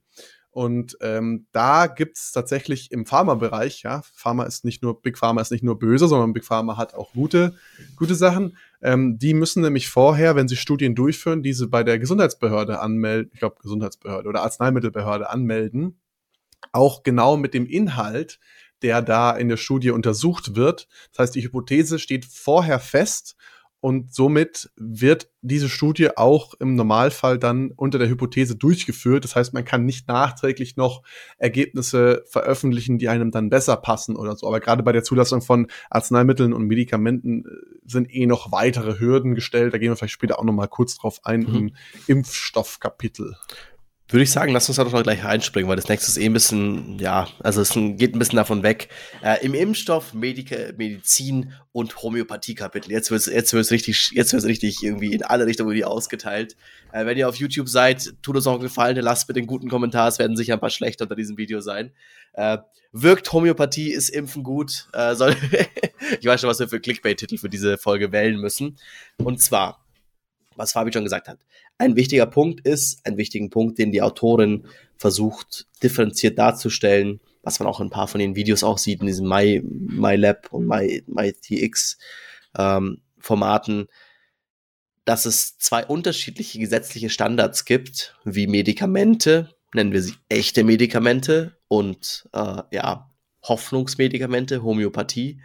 Und ähm, da gibt's tatsächlich im Pharma-Bereich, ja, Pharma ist nicht nur, Big Pharma ist nicht nur böse, sondern Big Pharma hat auch gute, gute Sachen. Ähm, die müssen nämlich vorher, wenn sie Studien durchführen, diese bei der Gesundheitsbehörde anmelden, ich glaube Gesundheitsbehörde oder Arzneimittelbehörde anmelden, auch genau mit dem Inhalt, der da in der Studie untersucht wird. Das heißt, die Hypothese steht vorher fest und somit wird diese Studie auch im Normalfall dann unter der Hypothese durchgeführt. Das heißt, man kann nicht nachträglich noch Ergebnisse veröffentlichen, die einem dann besser passen oder so. Aber gerade bei der Zulassung von Arzneimitteln und Medikamenten äh, sind eh noch weitere Hürden gestellt. Da gehen wir vielleicht später auch noch mal kurz drauf ein mhm. im Impfstoffkapitel würde ich sagen, lass uns da doch gleich reinspringen, weil das nächste ist eh ein bisschen, ja, also es geht ein bisschen davon weg. Äh, Im Impfstoff, Medike, Medizin und Homöopathie-Kapitel. Jetzt wird es jetzt wird's richtig, jetzt wird's richtig irgendwie in alle Richtungen die ausgeteilt. Äh, wenn ihr auf YouTube seid, tut uns auch einen Gefallen, lasst bitte einen guten Kommentar, es werden sicher ein paar schlechte unter diesem Video sein. Äh, wirkt Homöopathie, ist Impfen gut? Äh, soll ich weiß schon, was wir für Clickbait-Titel für diese Folge wählen müssen. Und zwar, was Fabi schon gesagt hat. Ein wichtiger Punkt ist, ein wichtigen Punkt, den die Autorin versucht, differenziert darzustellen, was man auch in ein paar von den Videos auch sieht, in diesem My, MyLab und My, MyTX ähm, Formaten, dass es zwei unterschiedliche gesetzliche Standards gibt, wie Medikamente, nennen wir sie echte Medikamente und äh, ja, Hoffnungsmedikamente, Homöopathie,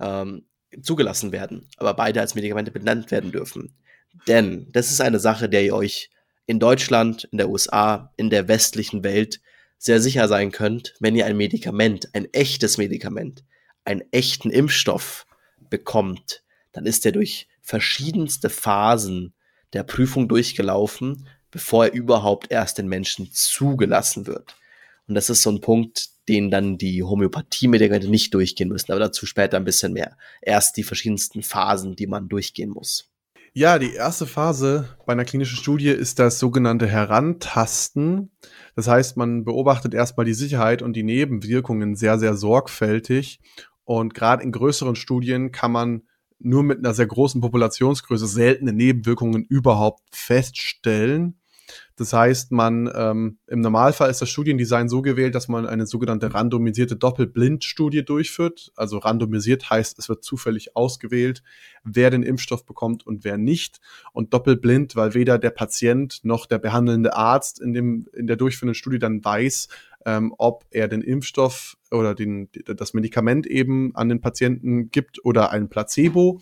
ähm, zugelassen werden, aber beide als Medikamente benannt werden dürfen. Denn das ist eine Sache, der ihr euch in Deutschland, in der USA, in der westlichen Welt sehr sicher sein könnt, wenn ihr ein Medikament, ein echtes Medikament, einen echten Impfstoff bekommt, dann ist er durch verschiedenste Phasen der Prüfung durchgelaufen, bevor er überhaupt erst den Menschen zugelassen wird. Und das ist so ein Punkt, den dann die Homöopathie-Medikamente nicht durchgehen müssen, aber dazu später ein bisschen mehr. Erst die verschiedensten Phasen, die man durchgehen muss. Ja, die erste Phase bei einer klinischen Studie ist das sogenannte Herantasten. Das heißt, man beobachtet erstmal die Sicherheit und die Nebenwirkungen sehr, sehr sorgfältig. Und gerade in größeren Studien kann man nur mit einer sehr großen Populationsgröße seltene Nebenwirkungen überhaupt feststellen. Das heißt, man ähm, im Normalfall ist das Studiendesign so gewählt, dass man eine sogenannte randomisierte Doppelblindstudie durchführt. Also randomisiert heißt, es wird zufällig ausgewählt, wer den Impfstoff bekommt und wer nicht. Und doppelblind, weil weder der Patient noch der behandelnde Arzt in dem in der durchführenden Studie dann weiß, ähm, ob er den Impfstoff oder den, das Medikament eben an den Patienten gibt oder ein Placebo.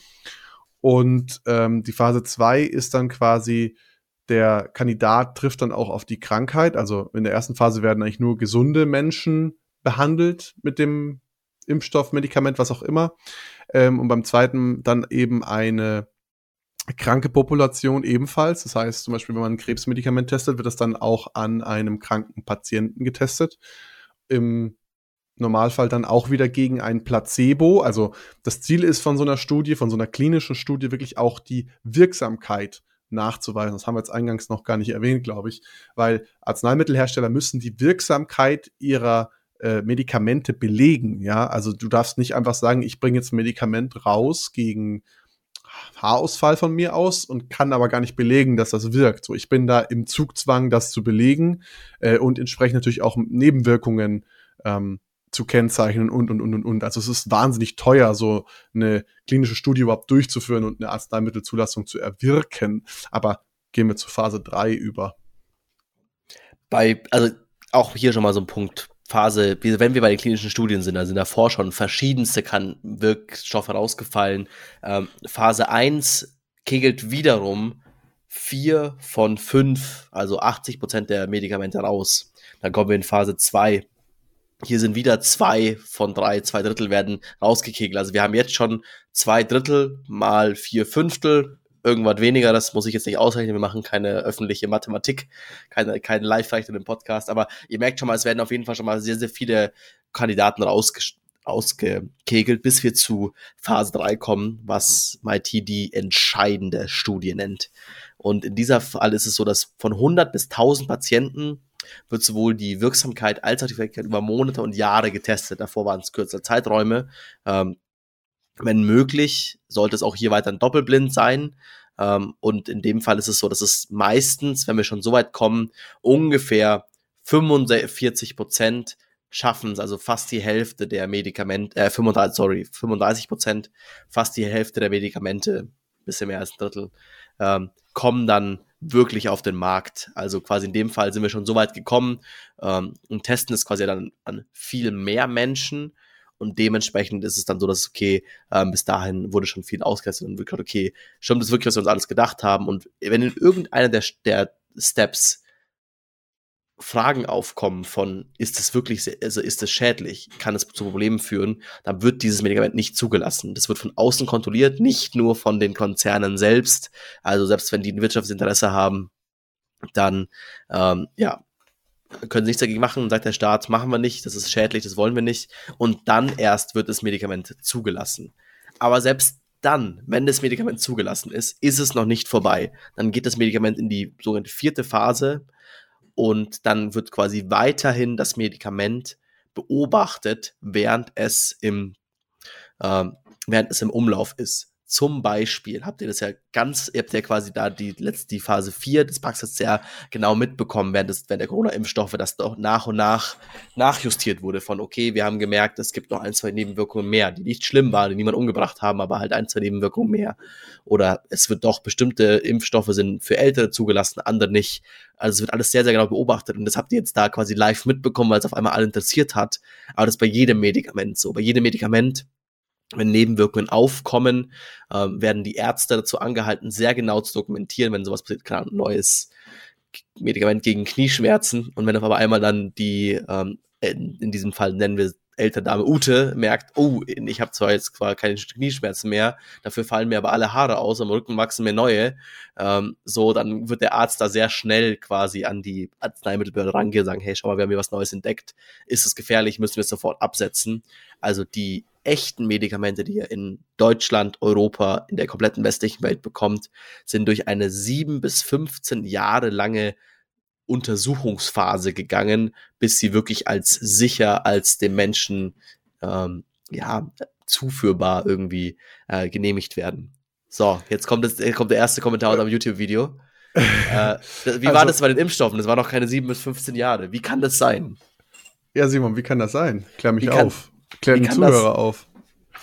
Und ähm, die Phase zwei ist dann quasi der Kandidat trifft dann auch auf die Krankheit. Also in der ersten Phase werden eigentlich nur gesunde Menschen behandelt mit dem Impfstoff, Medikament, was auch immer. Ähm, und beim zweiten dann eben eine kranke Population ebenfalls. Das heißt zum Beispiel, wenn man ein Krebsmedikament testet, wird das dann auch an einem kranken Patienten getestet. Im Normalfall dann auch wieder gegen ein Placebo. Also das Ziel ist von so einer Studie, von so einer klinischen Studie wirklich auch die Wirksamkeit nachzuweisen. Das haben wir jetzt eingangs noch gar nicht erwähnt, glaube ich, weil Arzneimittelhersteller müssen die Wirksamkeit ihrer äh, Medikamente belegen. Ja, also du darfst nicht einfach sagen, ich bringe jetzt ein Medikament raus gegen Haarausfall von mir aus und kann aber gar nicht belegen, dass das wirkt. So, ich bin da im Zugzwang, das zu belegen äh, und entsprechend natürlich auch Nebenwirkungen ähm, zu kennzeichnen und, und, und, und, und. Also es ist wahnsinnig teuer, so eine klinische Studie überhaupt durchzuführen und eine Arzneimittelzulassung zu erwirken. Aber gehen wir zu Phase 3 über. Bei, also auch hier schon mal so ein Punkt. Phase, wenn wir bei den klinischen Studien sind, da sind davor schon verschiedenste kann Wirkstoffe rausgefallen. Ähm, Phase 1 kegelt wiederum vier von fünf, also 80 Prozent der Medikamente raus. Dann kommen wir in Phase 2. Hier sind wieder zwei von drei, zwei Drittel werden rausgekegelt. Also wir haben jetzt schon zwei Drittel mal vier Fünftel irgendwas weniger, das muss ich jetzt nicht ausrechnen, wir machen keine öffentliche Mathematik, keine, keine Live-Rechnung im Podcast, aber ihr merkt schon mal, es werden auf jeden Fall schon mal sehr, sehr viele Kandidaten rausge ausgekegelt, bis wir zu Phase 3 kommen, was MIT die entscheidende Studie nennt. Und in dieser Fall ist es so, dass von 100 bis 1000 Patienten wird sowohl die Wirksamkeit als auch die Wirksamkeit über Monate und Jahre getestet. Davor waren es kürzere Zeiträume. Ähm, wenn möglich, sollte es auch hier weiter ein Doppelblind sein. Ähm, und in dem Fall ist es so, dass es meistens, wenn wir schon so weit kommen, ungefähr 45 Prozent schaffen es, also fast die Hälfte der Medikamente, äh, 35, sorry, 35 Prozent, fast die Hälfte der Medikamente, bisschen mehr als ein Drittel, ähm, kommen dann wirklich auf den Markt. Also quasi in dem Fall sind wir schon so weit gekommen ähm, und testen es quasi dann an viel mehr Menschen und dementsprechend ist es dann so, dass, okay, ähm, bis dahin wurde schon viel ausgetestet und wirklich, okay, stimmt das wirklich, was wir uns alles gedacht haben? Und wenn in irgendeiner der, der Steps Fragen aufkommen von, ist es wirklich, also ist es schädlich, kann es zu Problemen führen, dann wird dieses Medikament nicht zugelassen. Das wird von außen kontrolliert, nicht nur von den Konzernen selbst. Also selbst wenn die ein Wirtschaftsinteresse haben, dann ähm, ja, können sie nichts dagegen machen und sagt der Staat, machen wir nicht, das ist schädlich, das wollen wir nicht. Und dann erst wird das Medikament zugelassen. Aber selbst dann, wenn das Medikament zugelassen ist, ist es noch nicht vorbei. Dann geht das Medikament in die sogenannte vierte Phase und dann wird quasi weiterhin das Medikament beobachtet, während es im, äh, während es im Umlauf ist. Zum Beispiel habt ihr das ja ganz, ihr habt ja quasi da die letzte, die Phase 4 des Praxis sehr genau mitbekommen, während, des, während der Corona-Impfstoffe, dass doch nach und nach nachjustiert wurde von, okay, wir haben gemerkt, es gibt noch ein, zwei Nebenwirkungen mehr, die nicht schlimm waren, die niemand umgebracht haben, aber halt ein, zwei Nebenwirkungen mehr. Oder es wird doch bestimmte Impfstoffe sind für Ältere zugelassen, andere nicht. Also es wird alles sehr, sehr genau beobachtet und das habt ihr jetzt da quasi live mitbekommen, weil es auf einmal alle interessiert hat. Aber das ist bei jedem Medikament so. Bei jedem Medikament wenn Nebenwirkungen aufkommen, äh, werden die Ärzte dazu angehalten, sehr genau zu dokumentieren, wenn sowas passiert, klar, ein neues Medikament gegen Knieschmerzen. Und wenn auf einmal dann die, ähm, in, in diesem Fall nennen wir ältere Dame Ute merkt, oh, ich habe zwar jetzt zwar keine Knieschmerzen mehr, dafür fallen mir aber alle Haare aus, am Rücken wachsen mir neue, ähm, so, dann wird der Arzt da sehr schnell quasi an die Arzneimittelbehörde rangehen sagen, hey, schau mal, wir haben hier was Neues entdeckt, ist es gefährlich, müssen wir es sofort absetzen. Also die echten Medikamente, die ihr in Deutschland, Europa, in der kompletten westlichen Welt bekommt, sind durch eine sieben bis 15 Jahre lange Untersuchungsphase gegangen, bis sie wirklich als sicher als dem Menschen ähm, ja zuführbar irgendwie äh, genehmigt werden. So, jetzt kommt, das, kommt der erste Kommentar unter dem YouTube-Video. äh, wie also, war das bei den Impfstoffen? Das war noch keine 7 bis 15 Jahre. Wie kann das sein? Ja, Simon, wie kann das sein? Klär mich kann, auf. Klär den Zuhörer das, auf.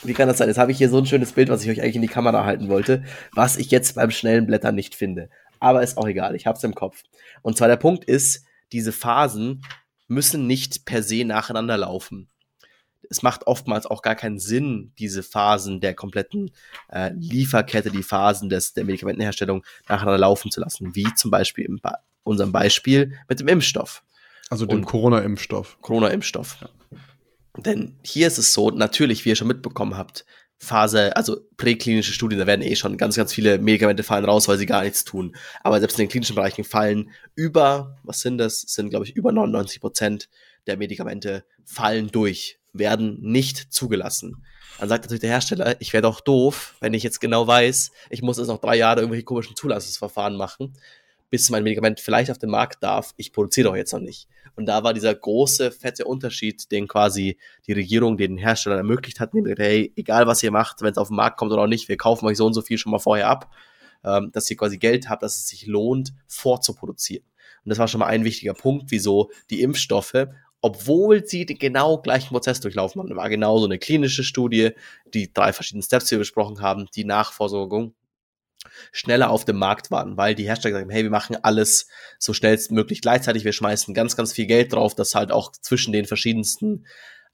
Wie kann das sein? Jetzt habe ich hier so ein schönes Bild, was ich euch eigentlich in die Kamera halten wollte, was ich jetzt beim schnellen Blättern nicht finde. Aber ist auch egal, ich habe es im Kopf. Und zwar der Punkt ist, diese Phasen müssen nicht per se nacheinander laufen. Es macht oftmals auch gar keinen Sinn, diese Phasen der kompletten äh, Lieferkette, die Phasen des, der Medikamentenherstellung nacheinander laufen zu lassen, wie zum Beispiel in ba unserem Beispiel mit dem Impfstoff. Also dem Corona-Impfstoff. Corona-Impfstoff. Ja. Denn hier ist es so, natürlich, wie ihr schon mitbekommen habt, Phase, also präklinische Studien, da werden eh schon ganz, ganz viele Medikamente fallen raus, weil sie gar nichts tun. Aber selbst in den klinischen Bereichen fallen über, was sind das? Sind, glaube ich, über 99 Prozent der Medikamente fallen durch, werden nicht zugelassen. Dann sagt natürlich der Hersteller, ich wäre doch doof, wenn ich jetzt genau weiß, ich muss jetzt noch drei Jahre irgendwelche komischen Zulassungsverfahren machen bis mein Medikament vielleicht auf den Markt darf, ich produziere doch jetzt noch nicht. Und da war dieser große, fette Unterschied, den quasi die Regierung den Herstellern ermöglicht hat, nämlich, hey, egal was ihr macht, wenn es auf den Markt kommt oder auch nicht, wir kaufen euch so und so viel schon mal vorher ab, ähm, dass ihr quasi Geld habt, dass es sich lohnt, vorzuproduzieren. Und das war schon mal ein wichtiger Punkt, wieso die Impfstoffe obwohl sie den genau gleichen Prozess durchlaufen haben. War genau so eine klinische Studie, die drei verschiedenen Steps, die wir besprochen haben, die Nachversorgung schneller auf dem Markt waren, weil die Hersteller haben, hey, wir machen alles so schnellstmöglich gleichzeitig, wir schmeißen ganz, ganz viel Geld drauf, dass halt auch zwischen den verschiedensten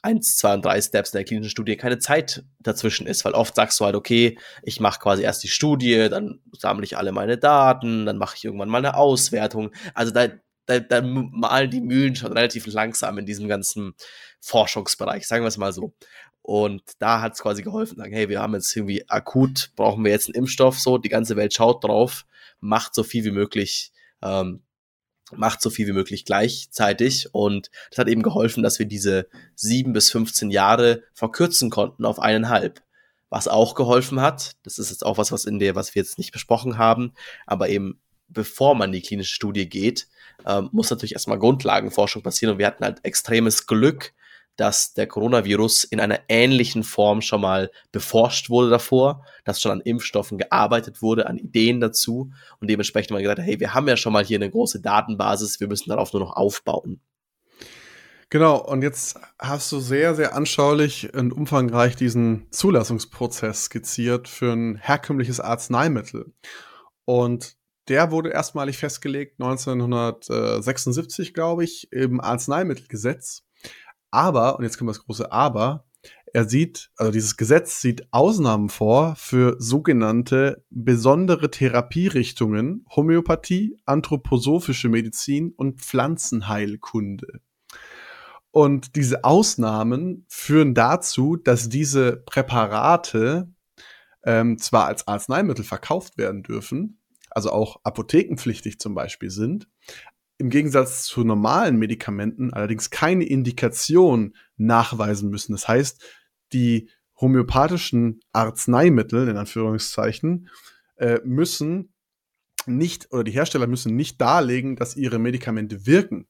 1, 2 und 3 Steps in der klinischen Studie keine Zeit dazwischen ist, weil oft sagst du halt, okay, ich mache quasi erst die Studie, dann sammle ich alle meine Daten, dann mache ich irgendwann mal eine Auswertung. Also da, da, da malen die Mühlen schon relativ langsam in diesem ganzen Forschungsbereich, sagen wir es mal so. Und da hat es quasi geholfen, sagen, hey, wir haben jetzt irgendwie akut, brauchen wir jetzt einen Impfstoff, so, die ganze Welt schaut drauf, macht so viel wie möglich, ähm, macht so viel wie möglich gleichzeitig. Und das hat eben geholfen, dass wir diese sieben bis 15 Jahre verkürzen konnten auf eineinhalb. Was auch geholfen hat, das ist jetzt auch was, was in der, was wir jetzt nicht besprochen haben, aber eben bevor man in die klinische Studie geht, ähm, muss natürlich erstmal Grundlagenforschung passieren. Und wir hatten halt extremes Glück, dass der Coronavirus in einer ähnlichen Form schon mal beforscht wurde davor, dass schon an Impfstoffen gearbeitet wurde, an Ideen dazu und dementsprechend mal gesagt, hey, wir haben ja schon mal hier eine große Datenbasis, wir müssen darauf nur noch aufbauen. Genau, und jetzt hast du sehr, sehr anschaulich und umfangreich diesen Zulassungsprozess skizziert für ein herkömmliches Arzneimittel. Und der wurde erstmalig festgelegt 1976, glaube ich, im Arzneimittelgesetz. Aber, und jetzt kommt das große Aber, er sieht, also dieses Gesetz sieht Ausnahmen vor für sogenannte besondere Therapierichtungen, Homöopathie, anthroposophische Medizin und Pflanzenheilkunde. Und diese Ausnahmen führen dazu, dass diese Präparate ähm, zwar als Arzneimittel verkauft werden dürfen, also auch apothekenpflichtig zum Beispiel sind, im Gegensatz zu normalen Medikamenten allerdings keine Indikation nachweisen müssen. Das heißt, die homöopathischen Arzneimittel, in Anführungszeichen, äh, müssen nicht, oder die Hersteller müssen nicht darlegen, dass ihre Medikamente wirken.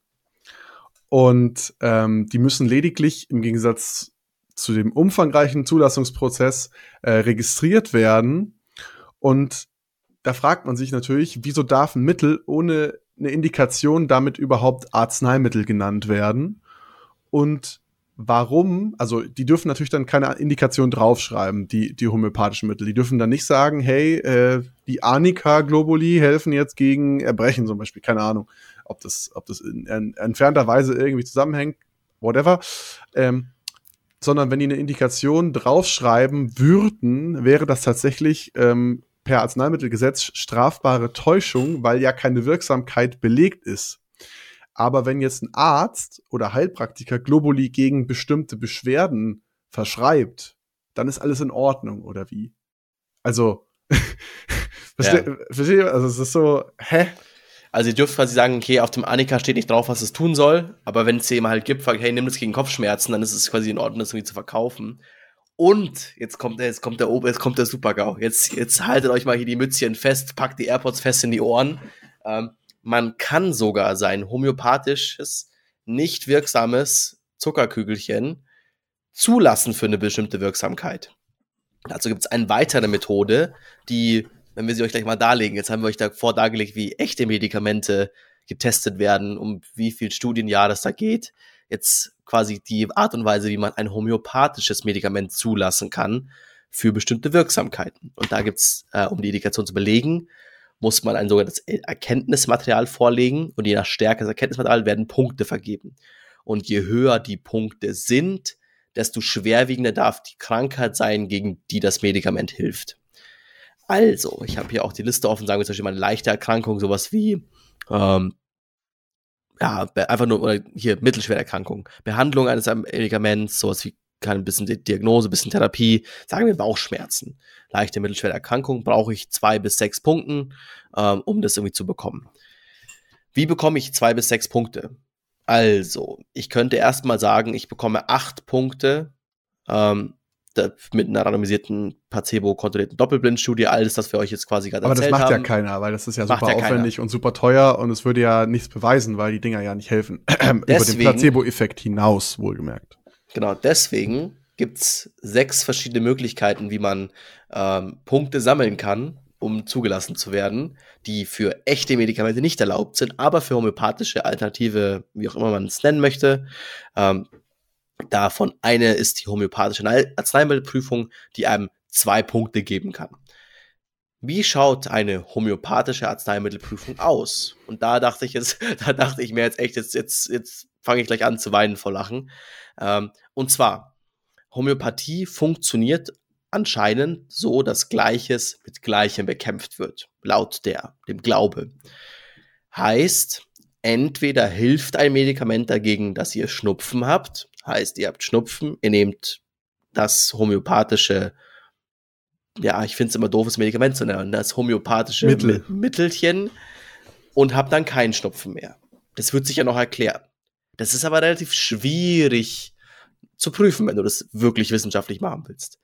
Und ähm, die müssen lediglich im Gegensatz zu dem umfangreichen Zulassungsprozess äh, registriert werden. Und da fragt man sich natürlich, wieso darf ein Mittel ohne eine Indikation damit überhaupt Arzneimittel genannt werden? Und warum, also die dürfen natürlich dann keine Indikation draufschreiben, die, die homöopathischen Mittel. Die dürfen dann nicht sagen, hey, äh, die Anika-Globuli helfen jetzt gegen Erbrechen zum Beispiel. Keine Ahnung, ob das, ob das in, in entfernter Weise irgendwie zusammenhängt, whatever. Ähm, sondern wenn die eine Indikation draufschreiben würden, wäre das tatsächlich ähm, per Arzneimittelgesetz strafbare Täuschung, weil ja keine Wirksamkeit belegt ist. Aber wenn jetzt ein Arzt oder Heilpraktiker Globuli gegen bestimmte Beschwerden verschreibt, dann ist alles in Ordnung, oder wie? Also, versteht, ja. versteht ihr? Also, es ist so, hä? Also, ihr dürft quasi sagen, okay, auf dem Annika steht nicht drauf, was es tun soll, aber wenn es jemand halt gibt, fragt, hey, nimm das gegen Kopfschmerzen, dann ist es quasi in Ordnung, das irgendwie zu verkaufen. Und jetzt kommt, jetzt kommt der Ober, jetzt kommt der Supergau. Jetzt, jetzt haltet euch mal hier die Mützchen fest, packt die AirPods fest in die Ohren. Ähm, man kann sogar sein homöopathisches, nicht wirksames Zuckerkügelchen zulassen für eine bestimmte Wirksamkeit. Dazu gibt es eine weitere Methode, die, wenn wir sie euch gleich mal darlegen, jetzt haben wir euch davor dargelegt, wie echte Medikamente getestet werden, um wie viel Studienjahr das da geht jetzt quasi die Art und Weise, wie man ein homöopathisches Medikament zulassen kann für bestimmte Wirksamkeiten. Und da gibt's, äh, um die Indikation zu belegen, muss man ein sogenanntes Erkenntnismaterial vorlegen und je nach Stärke des Erkenntnismaterials werden Punkte vergeben. Und je höher die Punkte sind, desto schwerwiegender darf die Krankheit sein, gegen die das Medikament hilft. Also, ich habe hier auch die Liste offen, sagen wir zum Beispiel mal eine leichte Erkrankung, sowas wie ähm, ja, einfach nur, oder hier, mittelschwere Erkrankung. Behandlung eines Medikaments, sowas wie kann ein bisschen Diagnose, ein bisschen Therapie, sagen wir Bauchschmerzen. Leichte, mittelschwere Erkrankung brauche ich zwei bis sechs Punkten, ähm, um das irgendwie zu bekommen. Wie bekomme ich zwei bis sechs Punkte? Also, ich könnte erstmal sagen, ich bekomme acht Punkte ähm, mit einer randomisierten placebo-kontrollierten Doppelblindstudie, alles, das wir euch jetzt quasi gerade erzählt haben. Aber das macht haben. ja keiner, weil das ist ja macht super ja aufwendig und super teuer und es würde ja nichts beweisen, weil die Dinger ja nicht helfen. Über den Placebo-Effekt hinaus, wohlgemerkt. Genau, deswegen gibt es sechs verschiedene Möglichkeiten, wie man ähm, Punkte sammeln kann, um zugelassen zu werden, die für echte Medikamente nicht erlaubt sind, aber für homöopathische Alternative, wie auch immer man es nennen möchte. Ähm, davon eine ist die homöopathische Arzneimittelprüfung, die einem zwei Punkte geben kann. Wie schaut eine homöopathische Arzneimittelprüfung aus? Und da dachte ich jetzt, da dachte ich mir jetzt echt, jetzt, jetzt, jetzt fange ich gleich an zu weinen vor Lachen. Ähm, und zwar, Homöopathie funktioniert anscheinend so, dass Gleiches mit Gleichem bekämpft wird, laut der, dem Glaube. Heißt, entweder hilft ein Medikament dagegen, dass ihr Schnupfen habt, heißt, ihr habt Schnupfen, ihr nehmt das homöopathische, ja, ich finde es immer doofes Medikament zu nennen, das homöopathische Mittel. Mittelchen und habt dann keinen Schnupfen mehr. Das wird sich ja noch erklären. Das ist aber relativ schwierig zu prüfen, wenn du das wirklich wissenschaftlich machen willst.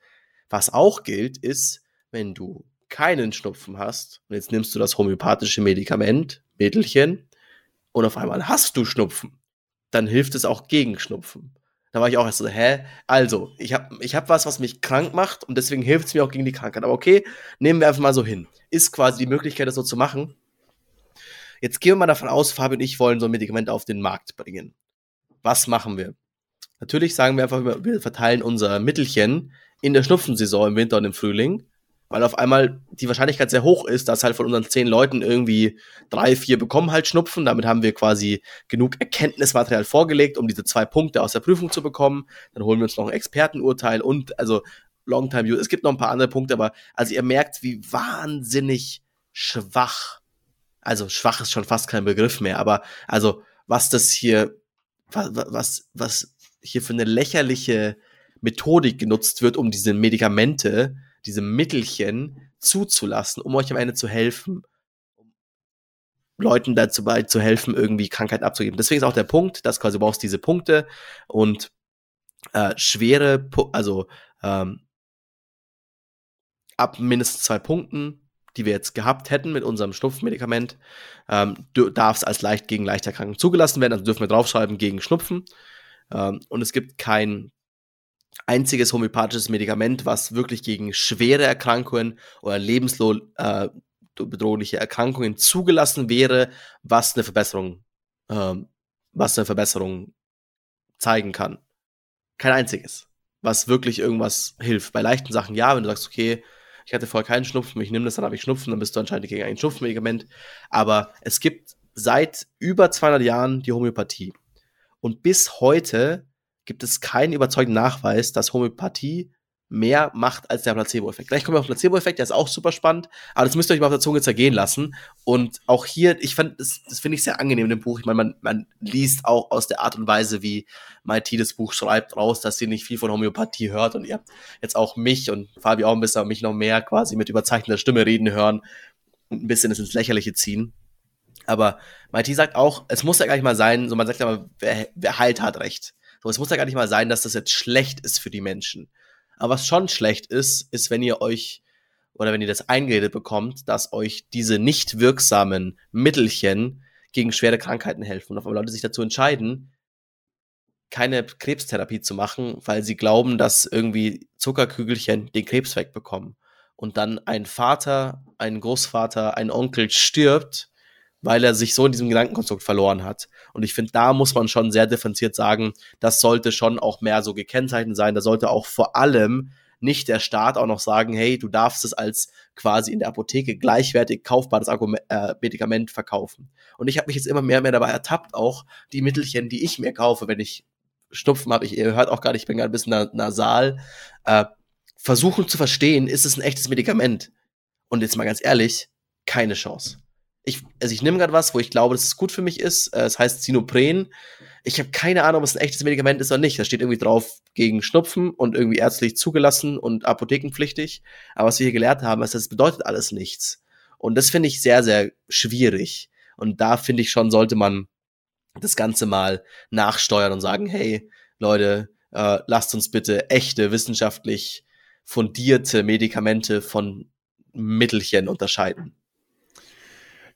Was auch gilt, ist, wenn du keinen Schnupfen hast und jetzt nimmst du das homöopathische Medikament, Mittelchen, und auf einmal hast du Schnupfen, dann hilft es auch gegen Schnupfen. Da war ich auch erst so, hä? Also, ich habe ich hab was, was mich krank macht und deswegen hilft es mir auch gegen die Krankheit. Aber okay, nehmen wir einfach mal so hin. Ist quasi die Möglichkeit, das so zu machen. Jetzt gehen wir mal davon aus, Fabi und ich wollen so ein Medikament auf den Markt bringen. Was machen wir? Natürlich sagen wir einfach, wir verteilen unser Mittelchen in der Schnupfensaison im Winter und im Frühling, weil auf einmal die Wahrscheinlichkeit sehr hoch ist, dass halt von unseren zehn Leuten irgendwie drei, vier bekommen halt Schnupfen. Damit haben wir quasi genug Erkenntnismaterial vorgelegt, um diese zwei Punkte aus der Prüfung zu bekommen. Dann holen wir uns noch ein Expertenurteil und also Longtime Use. Es gibt noch ein paar andere Punkte, aber also ihr merkt, wie wahnsinnig schwach, also schwach ist schon fast kein Begriff mehr, aber also was das hier, was, was, was hier für eine lächerliche Methodik genutzt wird, um diese Medikamente, diese Mittelchen zuzulassen, um euch am Ende zu helfen, um Leuten dazu bei zu helfen, irgendwie Krankheiten abzugeben. Deswegen ist auch der Punkt, dass quasi du brauchst diese Punkte und äh, schwere, also ähm, ab mindestens zwei Punkten, die wir jetzt gehabt hätten mit unserem Schnupfenmedikament, ähm, darf es als leicht gegen leichte Erkrankung zugelassen werden. Also dürfen wir draufschreiben gegen Schnupfen. Ähm, und es gibt kein einziges homöopathisches Medikament, was wirklich gegen schwere Erkrankungen oder lebensbedrohliche äh, Erkrankungen zugelassen wäre, was eine Verbesserung, ähm, was eine Verbesserung zeigen kann. Kein einziges, was wirklich irgendwas hilft. Bei leichten Sachen ja, wenn du sagst, okay, ich hatte vorher keinen Schnupfen, ich nehme das, dann habe ich Schnupfen, dann bist du anscheinend gegen ein Schnupfenmedikament. Aber es gibt seit über 200 Jahren die Homöopathie. Und bis heute gibt es keinen überzeugenden Nachweis, dass Homöopathie mehr macht als der Placebo-Effekt. Gleich kommen wir auf den Placebo-Effekt, der ist auch super spannend, aber das müsst ihr euch mal auf der Zunge zergehen lassen. Und auch hier, ich fand, das, das finde ich sehr angenehm in dem Buch. Ich meine, man, man liest auch aus der Art und Weise, wie Maiti das Buch schreibt, raus, dass sie nicht viel von Homöopathie hört. Und ihr habt jetzt auch mich und Fabi auch ein bisschen, mich noch mehr quasi mit überzeichneter Stimme reden hören und ein bisschen ins Lächerliche ziehen. Aber Maiti sagt auch, es muss ja gar nicht mal sein, so man sagt ja mal, wer, wer heilt, hat recht. So, es muss ja gar nicht mal sein, dass das jetzt schlecht ist für die Menschen. Aber was schon schlecht ist, ist, wenn ihr euch oder wenn ihr das eingeredet bekommt, dass euch diese nicht wirksamen Mittelchen gegen schwere Krankheiten helfen. Und auf einmal Leute sich dazu entscheiden, keine Krebstherapie zu machen, weil sie glauben, dass irgendwie Zuckerkügelchen den Krebs wegbekommen. Und dann ein Vater, ein Großvater, ein Onkel stirbt weil er sich so in diesem Gedankenkonstrukt verloren hat. Und ich finde, da muss man schon sehr differenziert sagen, das sollte schon auch mehr so gekennzeichnet sein. Da sollte auch vor allem nicht der Staat auch noch sagen, hey, du darfst es als quasi in der Apotheke gleichwertig kaufbares Argument, äh, Medikament verkaufen. Und ich habe mich jetzt immer mehr und mehr dabei ertappt, auch die Mittelchen, die ich mir kaufe, wenn ich Schnupfen habe, ich ihr hört auch gerade, ich bin gerade ein bisschen nasal, äh, versuchen zu verstehen, ist es ein echtes Medikament? Und jetzt mal ganz ehrlich, keine Chance ich, also ich nehme gerade was, wo ich glaube, dass es gut für mich ist. Äh, es heißt Zinopren. Ich habe keine Ahnung, ob es ein echtes Medikament ist oder nicht. Da steht irgendwie drauf gegen Schnupfen und irgendwie ärztlich zugelassen und apothekenpflichtig. Aber was wir hier gelernt haben, ist, das bedeutet alles nichts. Und das finde ich sehr, sehr schwierig. Und da finde ich schon, sollte man das Ganze mal nachsteuern und sagen, hey, Leute, äh, lasst uns bitte echte, wissenschaftlich fundierte Medikamente von Mittelchen unterscheiden.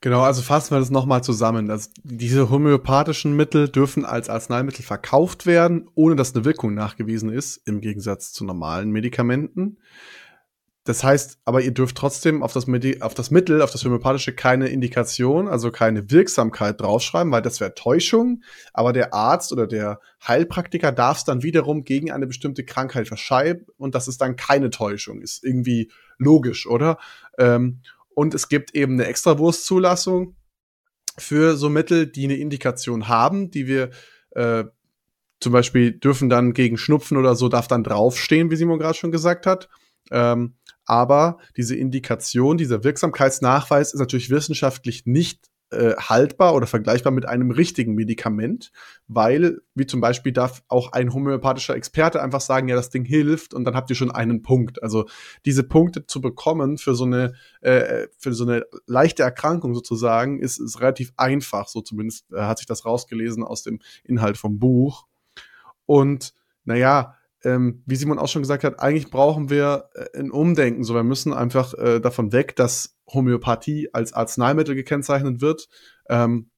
Genau, also fassen wir das nochmal zusammen. Also diese homöopathischen Mittel dürfen als Arzneimittel verkauft werden, ohne dass eine Wirkung nachgewiesen ist, im Gegensatz zu normalen Medikamenten. das heißt, aber ihr dürft trotzdem auf das, Medi auf das Mittel, auf das Homöopathische keine Indikation, also keine Wirksamkeit draufschreiben, weil das wäre Täuschung. Aber der Arzt oder der Heilpraktiker darf es dann wiederum gegen eine bestimmte Krankheit verschreiben und das ist dann keine Täuschung. Ist irgendwie logisch, oder? Ähm, und es gibt eben eine Extrawurstzulassung für so Mittel, die eine Indikation haben, die wir äh, zum Beispiel dürfen dann gegen Schnupfen oder so, darf dann draufstehen, wie Simon gerade schon gesagt hat. Ähm, aber diese Indikation, dieser Wirksamkeitsnachweis ist natürlich wissenschaftlich nicht äh, haltbar oder vergleichbar mit einem richtigen Medikament, weil, wie zum Beispiel, darf auch ein homöopathischer Experte einfach sagen, ja, das Ding hilft und dann habt ihr schon einen Punkt. Also diese Punkte zu bekommen für so eine, äh, für so eine leichte Erkrankung sozusagen, ist, ist relativ einfach. So zumindest äh, hat sich das rausgelesen aus dem Inhalt vom Buch. Und naja, ähm, wie Simon auch schon gesagt hat, eigentlich brauchen wir äh, ein Umdenken. So, wir müssen einfach äh, davon weg, dass Homöopathie als Arzneimittel gekennzeichnet wird ähm,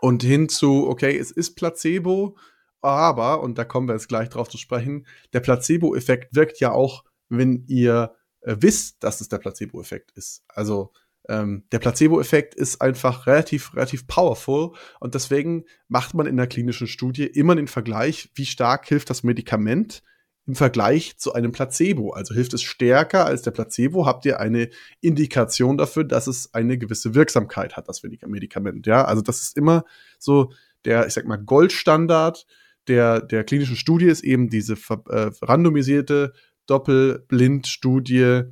und hin zu, okay, es ist Placebo, aber, und da kommen wir jetzt gleich drauf zu sprechen, der Placebo-Effekt wirkt ja auch, wenn ihr äh, wisst, dass es der Placebo-Effekt ist. Also ähm, der Placebo-Effekt ist einfach relativ, relativ powerful und deswegen macht man in der klinischen Studie immer den Vergleich, wie stark hilft das Medikament im Vergleich zu einem Placebo. Also hilft es stärker als der Placebo, habt ihr eine Indikation dafür, dass es eine gewisse Wirksamkeit hat, das Medikament. Ja, also das ist immer so der, ich sag mal, Goldstandard der, der klinischen Studie ist eben diese äh, randomisierte Doppelblindstudie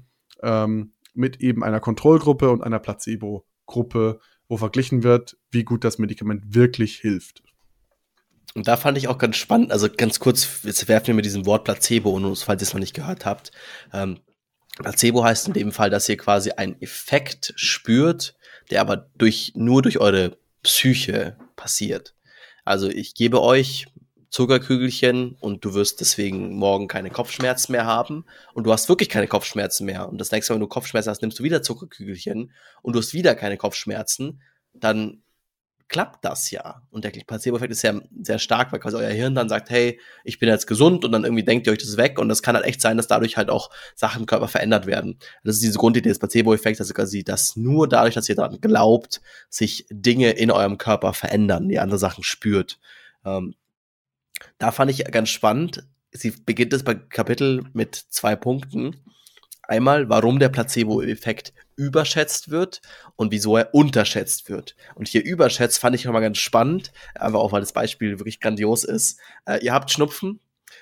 ähm, mit eben einer Kontrollgruppe und einer Placebo-Gruppe, wo verglichen wird, wie gut das Medikament wirklich hilft. Und da fand ich auch ganz spannend, also ganz kurz, jetzt werfen wir mit diesem Wort Placebo und falls ihr es noch nicht gehört habt. Ähm, Placebo heißt in dem Fall, dass ihr quasi einen Effekt spürt, der aber durch, nur durch eure Psyche passiert. Also ich gebe euch Zuckerkügelchen und du wirst deswegen morgen keine Kopfschmerzen mehr haben und du hast wirklich keine Kopfschmerzen mehr. Und das nächste Mal, wenn du Kopfschmerzen hast, nimmst du wieder Zuckerkügelchen und du hast wieder keine Kopfschmerzen, dann klappt das ja. Und der Placebo-Effekt ist ja sehr stark, weil quasi euer Hirn dann sagt, hey, ich bin jetzt gesund und dann irgendwie denkt ihr euch das weg und das kann halt echt sein, dass dadurch halt auch Sachen im Körper verändert werden. Das ist diese Grundidee des Placebo-Effekts, also quasi, dass nur dadurch, dass ihr daran glaubt, sich Dinge in eurem Körper verändern, die andere Sachen spürt. Ähm, da fand ich ganz spannend. Sie beginnt das Kapitel mit zwei Punkten. Einmal, warum der Placebo-Effekt überschätzt wird und wieso er unterschätzt wird. Und hier überschätzt fand ich nochmal ganz spannend, einfach auch weil das Beispiel wirklich grandios ist. Äh, ihr habt Schnupfen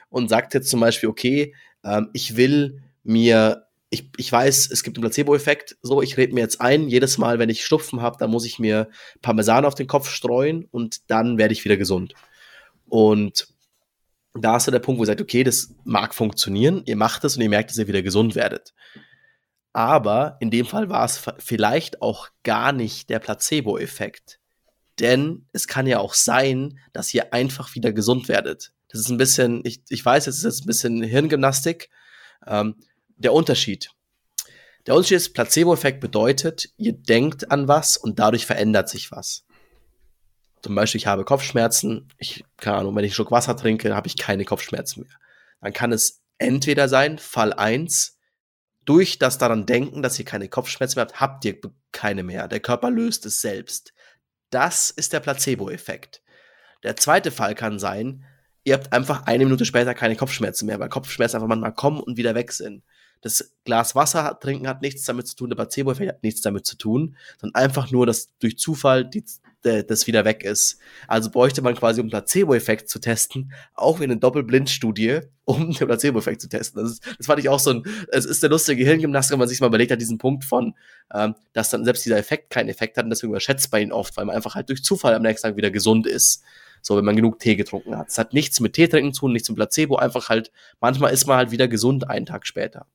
und sagt jetzt zum Beispiel, okay, ähm, ich will mir ich, ich weiß, es gibt einen Placebo-Effekt. So, ich rede mir jetzt ein, jedes Mal, wenn ich Schnupfen habe, dann muss ich mir Parmesan auf den Kopf streuen und dann werde ich wieder gesund. Und da ist ja der Punkt, wo ihr sagt, okay, das mag funktionieren, ihr macht es und ihr merkt, dass ihr wieder gesund werdet. Aber in dem Fall war es vielleicht auch gar nicht der Placebo-Effekt. Denn es kann ja auch sein, dass ihr einfach wieder gesund werdet. Das ist ein bisschen, ich, ich weiß, es ist jetzt ein bisschen Hirngymnastik. Ähm, der Unterschied. Der Unterschied ist, Placebo-Effekt bedeutet, ihr denkt an was und dadurch verändert sich was. Zum Beispiel, ich habe Kopfschmerzen, ich, keine Ahnung, wenn ich einen Schluck Wasser trinke, habe ich keine Kopfschmerzen mehr. Dann kann es entweder sein, Fall 1, durch das daran denken, dass ihr keine Kopfschmerzen mehr habt, habt ihr keine mehr. Der Körper löst es selbst. Das ist der Placebo-Effekt. Der zweite Fall kann sein, ihr habt einfach eine Minute später keine Kopfschmerzen mehr, weil Kopfschmerzen einfach manchmal kommen und wieder weg sind. Das Glas Wasser trinken hat nichts damit zu tun, der Placebo-Effekt hat nichts damit zu tun, sondern einfach nur, dass durch Zufall die, de, das wieder weg ist. Also bräuchte man quasi, um Placebo-Effekt zu testen, auch eine Doppelblindstudie, um den Placebo-Effekt zu testen. Das, ist, das fand ich auch so ein, es ist der lustige Hirngymnastik, wenn man sich mal überlegt hat, diesen Punkt von, ähm, dass dann selbst dieser Effekt keinen Effekt hat und deswegen überschätzt man ihn oft, weil man einfach halt durch Zufall am nächsten Tag wieder gesund ist. So, wenn man genug Tee getrunken hat. Es hat nichts mit Tee trinken zu tun, nichts mit Placebo, einfach halt, manchmal ist man halt wieder gesund einen Tag später.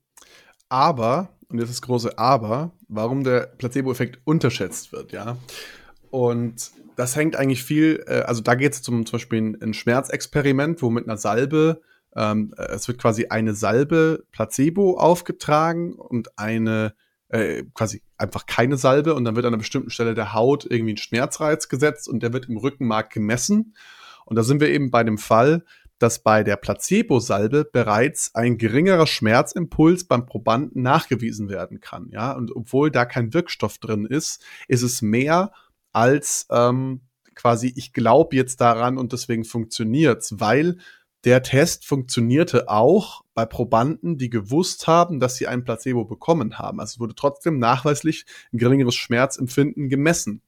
Aber, und jetzt das große Aber, warum der Placebo-Effekt unterschätzt wird, ja. Und das hängt eigentlich viel, äh, also da geht es zum, zum Beispiel ein, ein Schmerzexperiment, wo mit einer Salbe, ähm, äh, es wird quasi eine Salbe Placebo aufgetragen und eine äh, quasi einfach keine Salbe und dann wird an einer bestimmten Stelle der Haut irgendwie ein Schmerzreiz gesetzt und der wird im Rückenmark gemessen. Und da sind wir eben bei dem Fall, dass bei der Placebo-Salbe bereits ein geringerer Schmerzimpuls beim Probanden nachgewiesen werden kann. Ja, und obwohl da kein Wirkstoff drin ist, ist es mehr als ähm, quasi, ich glaube jetzt daran und deswegen funktioniert's, weil der Test funktionierte auch bei Probanden, die gewusst haben, dass sie ein Placebo bekommen haben. Also wurde trotzdem nachweislich ein geringeres Schmerzempfinden gemessen.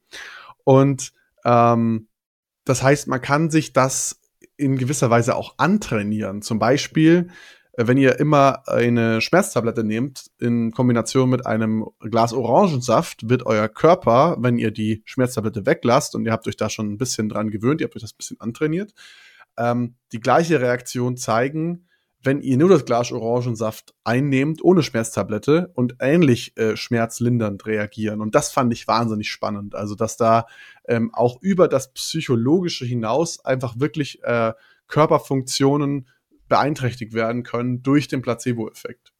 Und ähm, das heißt, man kann sich das in gewisser Weise auch antrainieren. Zum Beispiel, äh, wenn ihr immer eine Schmerztablette nehmt in Kombination mit einem Glas Orangensaft, wird euer Körper, wenn ihr die Schmerztablette weglasst und ihr habt euch da schon ein bisschen dran gewöhnt, ihr habt euch das ein bisschen antrainiert, ähm, die gleiche Reaktion zeigen, wenn ihr nur das Glas Orangensaft einnehmt, ohne Schmerztablette und ähnlich äh, schmerzlindernd reagieren. Und das fand ich wahnsinnig spannend. Also, dass da ähm, auch über das Psychologische hinaus einfach wirklich äh, Körperfunktionen beeinträchtigt werden können durch den Placebo-Effekt.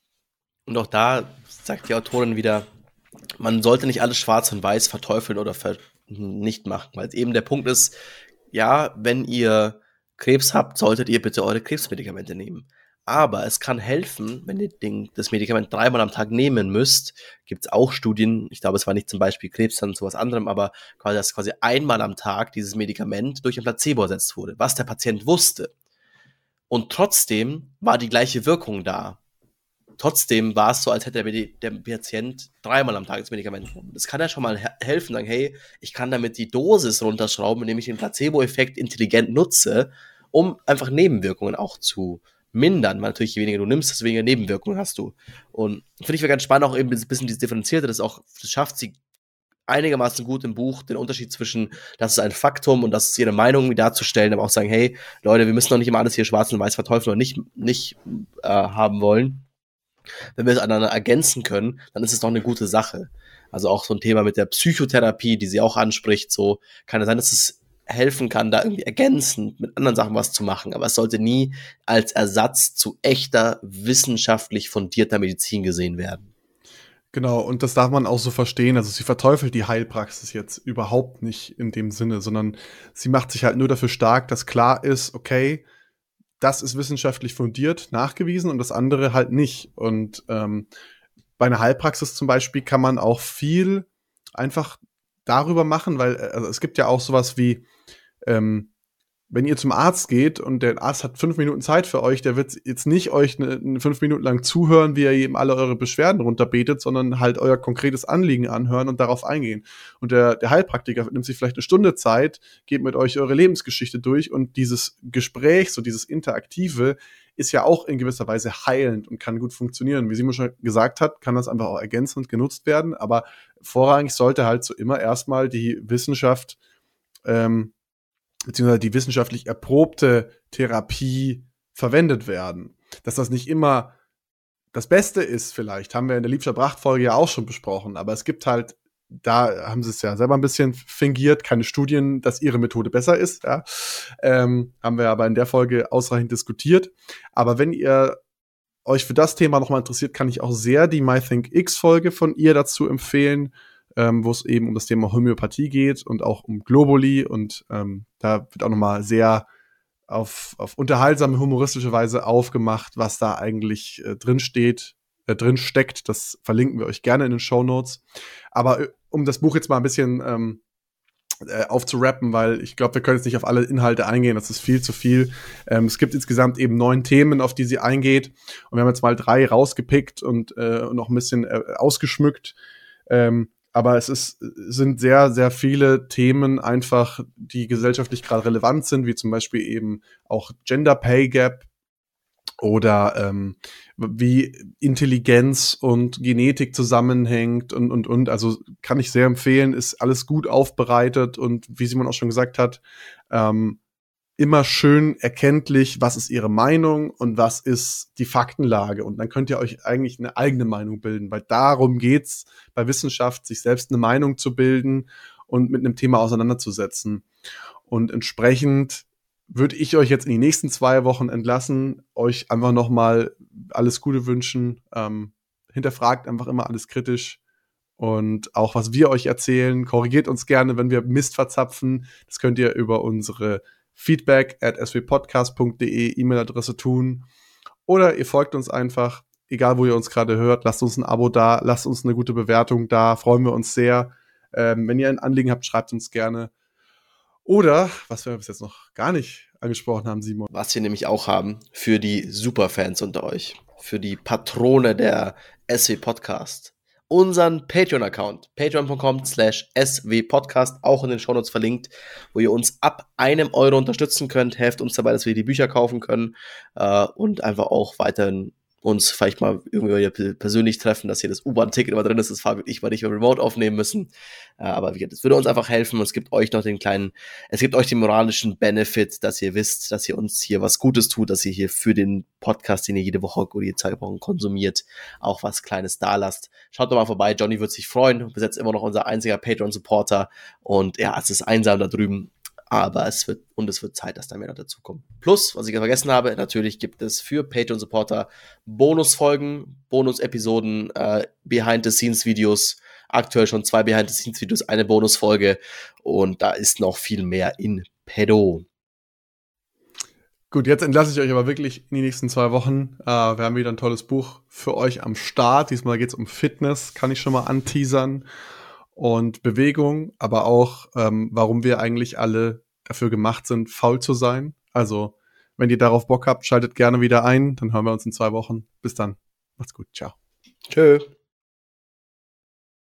Und auch da sagt die Autorin wieder, man sollte nicht alles schwarz und weiß verteufeln oder ver nicht machen, weil eben der Punkt ist, ja, wenn ihr Krebs habt, solltet ihr bitte eure Krebsmedikamente nehmen. Aber es kann helfen, wenn ihr den, das Medikament dreimal am Tag nehmen müsst. Gibt es auch Studien, ich glaube, es war nicht zum Beispiel Krebs, sondern zu was anderem, aber quasi, dass quasi einmal am Tag dieses Medikament durch ein Placebo ersetzt wurde, was der Patient wusste. Und trotzdem war die gleiche Wirkung da. Trotzdem war es so, als hätte der, der Patient dreimal am Tag das Medikament genommen. Das kann ja schon mal helfen, sagen, hey, ich kann damit die Dosis runterschrauben, indem ich den Placebo-Effekt intelligent nutze, um einfach Nebenwirkungen auch zu mindern, weil natürlich je weniger du nimmst, desto weniger Nebenwirkungen hast du. Und finde ich ganz spannend, auch eben ein bisschen dieses Differenzierte, das auch, das schafft sie einigermaßen gut im Buch, den Unterschied zwischen, das ist ein Faktum und das ist ihre Meinung darzustellen, aber auch sagen, hey, Leute, wir müssen doch nicht immer alles hier schwarz und weiß verteufeln oder nicht, nicht äh, haben wollen. Wenn wir es einander ergänzen können, dann ist es doch eine gute Sache. Also auch so ein Thema mit der Psychotherapie, die sie auch anspricht, so kann es sein, dass es helfen kann, da irgendwie ergänzend mit anderen Sachen was zu machen. Aber es sollte nie als Ersatz zu echter, wissenschaftlich fundierter Medizin gesehen werden. Genau, und das darf man auch so verstehen. Also sie verteufelt die Heilpraxis jetzt überhaupt nicht in dem Sinne, sondern sie macht sich halt nur dafür stark, dass klar ist, okay, das ist wissenschaftlich fundiert, nachgewiesen und das andere halt nicht. Und ähm, bei einer Heilpraxis zum Beispiel kann man auch viel einfach darüber machen, weil also es gibt ja auch sowas wie ähm, wenn ihr zum Arzt geht und der Arzt hat fünf Minuten Zeit für euch, der wird jetzt nicht euch eine, eine fünf Minuten lang zuhören, wie er eben alle eure Beschwerden runterbetet, sondern halt euer konkretes Anliegen anhören und darauf eingehen. Und der, der Heilpraktiker nimmt sich vielleicht eine Stunde Zeit, geht mit euch eure Lebensgeschichte durch und dieses Gespräch, so dieses Interaktive, ist ja auch in gewisser Weise heilend und kann gut funktionieren. Wie Simon schon gesagt hat, kann das einfach auch ergänzend genutzt werden, aber vorrangig sollte halt so immer erstmal die Wissenschaft ähm, beziehungsweise die wissenschaftlich erprobte Therapie verwendet werden. Dass das nicht immer das Beste ist, vielleicht, haben wir in der Liebscher Prachtfolge ja auch schon besprochen, aber es gibt halt, da haben sie es ja selber ein bisschen fingiert, keine Studien, dass ihre Methode besser ist. Ja. Ähm, haben wir aber in der Folge ausreichend diskutiert. Aber wenn ihr euch für das Thema nochmal interessiert, kann ich auch sehr die MyThinkX-Folge von ihr dazu empfehlen ähm, wo es eben um das Thema Homöopathie geht und auch um Globuli und ähm, da wird auch nochmal sehr auf, auf unterhaltsame, humoristische Weise aufgemacht, was da eigentlich äh, drin äh, drin steckt. Das verlinken wir euch gerne in den Show Notes. Aber äh, um das Buch jetzt mal ein bisschen ähm, äh, aufzurappen, weil ich glaube, wir können jetzt nicht auf alle Inhalte eingehen, das ist viel zu viel. Ähm, es gibt insgesamt eben neun Themen, auf die sie eingeht. Und wir haben jetzt mal drei rausgepickt und äh, noch ein bisschen äh, ausgeschmückt. Ähm, aber es ist, sind sehr, sehr viele Themen einfach, die gesellschaftlich gerade relevant sind, wie zum Beispiel eben auch Gender Pay Gap oder ähm, wie Intelligenz und Genetik zusammenhängt und, und, und. Also kann ich sehr empfehlen, ist alles gut aufbereitet und wie Simon auch schon gesagt hat, ähm, immer schön erkenntlich, was ist ihre Meinung und was ist die Faktenlage. Und dann könnt ihr euch eigentlich eine eigene Meinung bilden, weil darum geht's bei Wissenschaft, sich selbst eine Meinung zu bilden und mit einem Thema auseinanderzusetzen. Und entsprechend würde ich euch jetzt in die nächsten zwei Wochen entlassen, euch einfach nochmal alles Gute wünschen. Ähm, hinterfragt einfach immer alles kritisch. Und auch was wir euch erzählen, korrigiert uns gerne, wenn wir Mist verzapfen. Das könnt ihr über unsere feedback at swpodcast.de E-Mail-Adresse tun. Oder ihr folgt uns einfach, egal wo ihr uns gerade hört, lasst uns ein Abo da, lasst uns eine gute Bewertung da, freuen wir uns sehr. Ähm, wenn ihr ein Anliegen habt, schreibt uns gerne. Oder, was wir bis jetzt noch gar nicht angesprochen haben, Simon. Was wir nämlich auch haben für die Superfans unter euch, für die Patrone der SW Podcast unseren Patreon-Account, patreon.com slash swpodcast, auch in den Shownotes verlinkt, wo ihr uns ab einem Euro unterstützen könnt, helft uns dabei, dass wir die Bücher kaufen können äh, und einfach auch weiterhin uns vielleicht mal irgendwie persönlich treffen, dass hier das U-Bahn-Ticket immer drin ist, das Fabi und ich mal nicht mehr remote aufnehmen müssen. Äh, aber wie gesagt, es würde uns einfach helfen. Und es gibt euch noch den kleinen, es gibt euch den moralischen Benefit, dass ihr wisst, dass ihr uns hier was Gutes tut, dass ihr hier für den Podcast, den ihr jede Woche oder jede zwei Wochen konsumiert, auch was Kleines da lasst. Schaut doch mal vorbei, Johnny wird sich freuen, bis jetzt immer noch unser einziger Patreon-Supporter. Und ja, es ist einsam da drüben aber es wird, und es wird Zeit, dass da mehr noch dazukommen. Plus, was ich vergessen habe, natürlich gibt es für Patreon-Supporter Bonusfolgen, Bonus-Episoden, äh, Behind-the-Scenes-Videos, aktuell schon zwei Behind-the-Scenes-Videos, eine Bonusfolge und da ist noch viel mehr in pedo. Gut, jetzt entlasse ich euch aber wirklich in die nächsten zwei Wochen. Äh, wir haben wieder ein tolles Buch für euch am Start. Diesmal geht es um Fitness, kann ich schon mal anteasern und Bewegung, aber auch, ähm, warum wir eigentlich alle dafür gemacht sind, faul zu sein. Also, wenn ihr darauf Bock habt, schaltet gerne wieder ein. Dann hören wir uns in zwei Wochen. Bis dann. Macht's gut. Ciao. Tschö.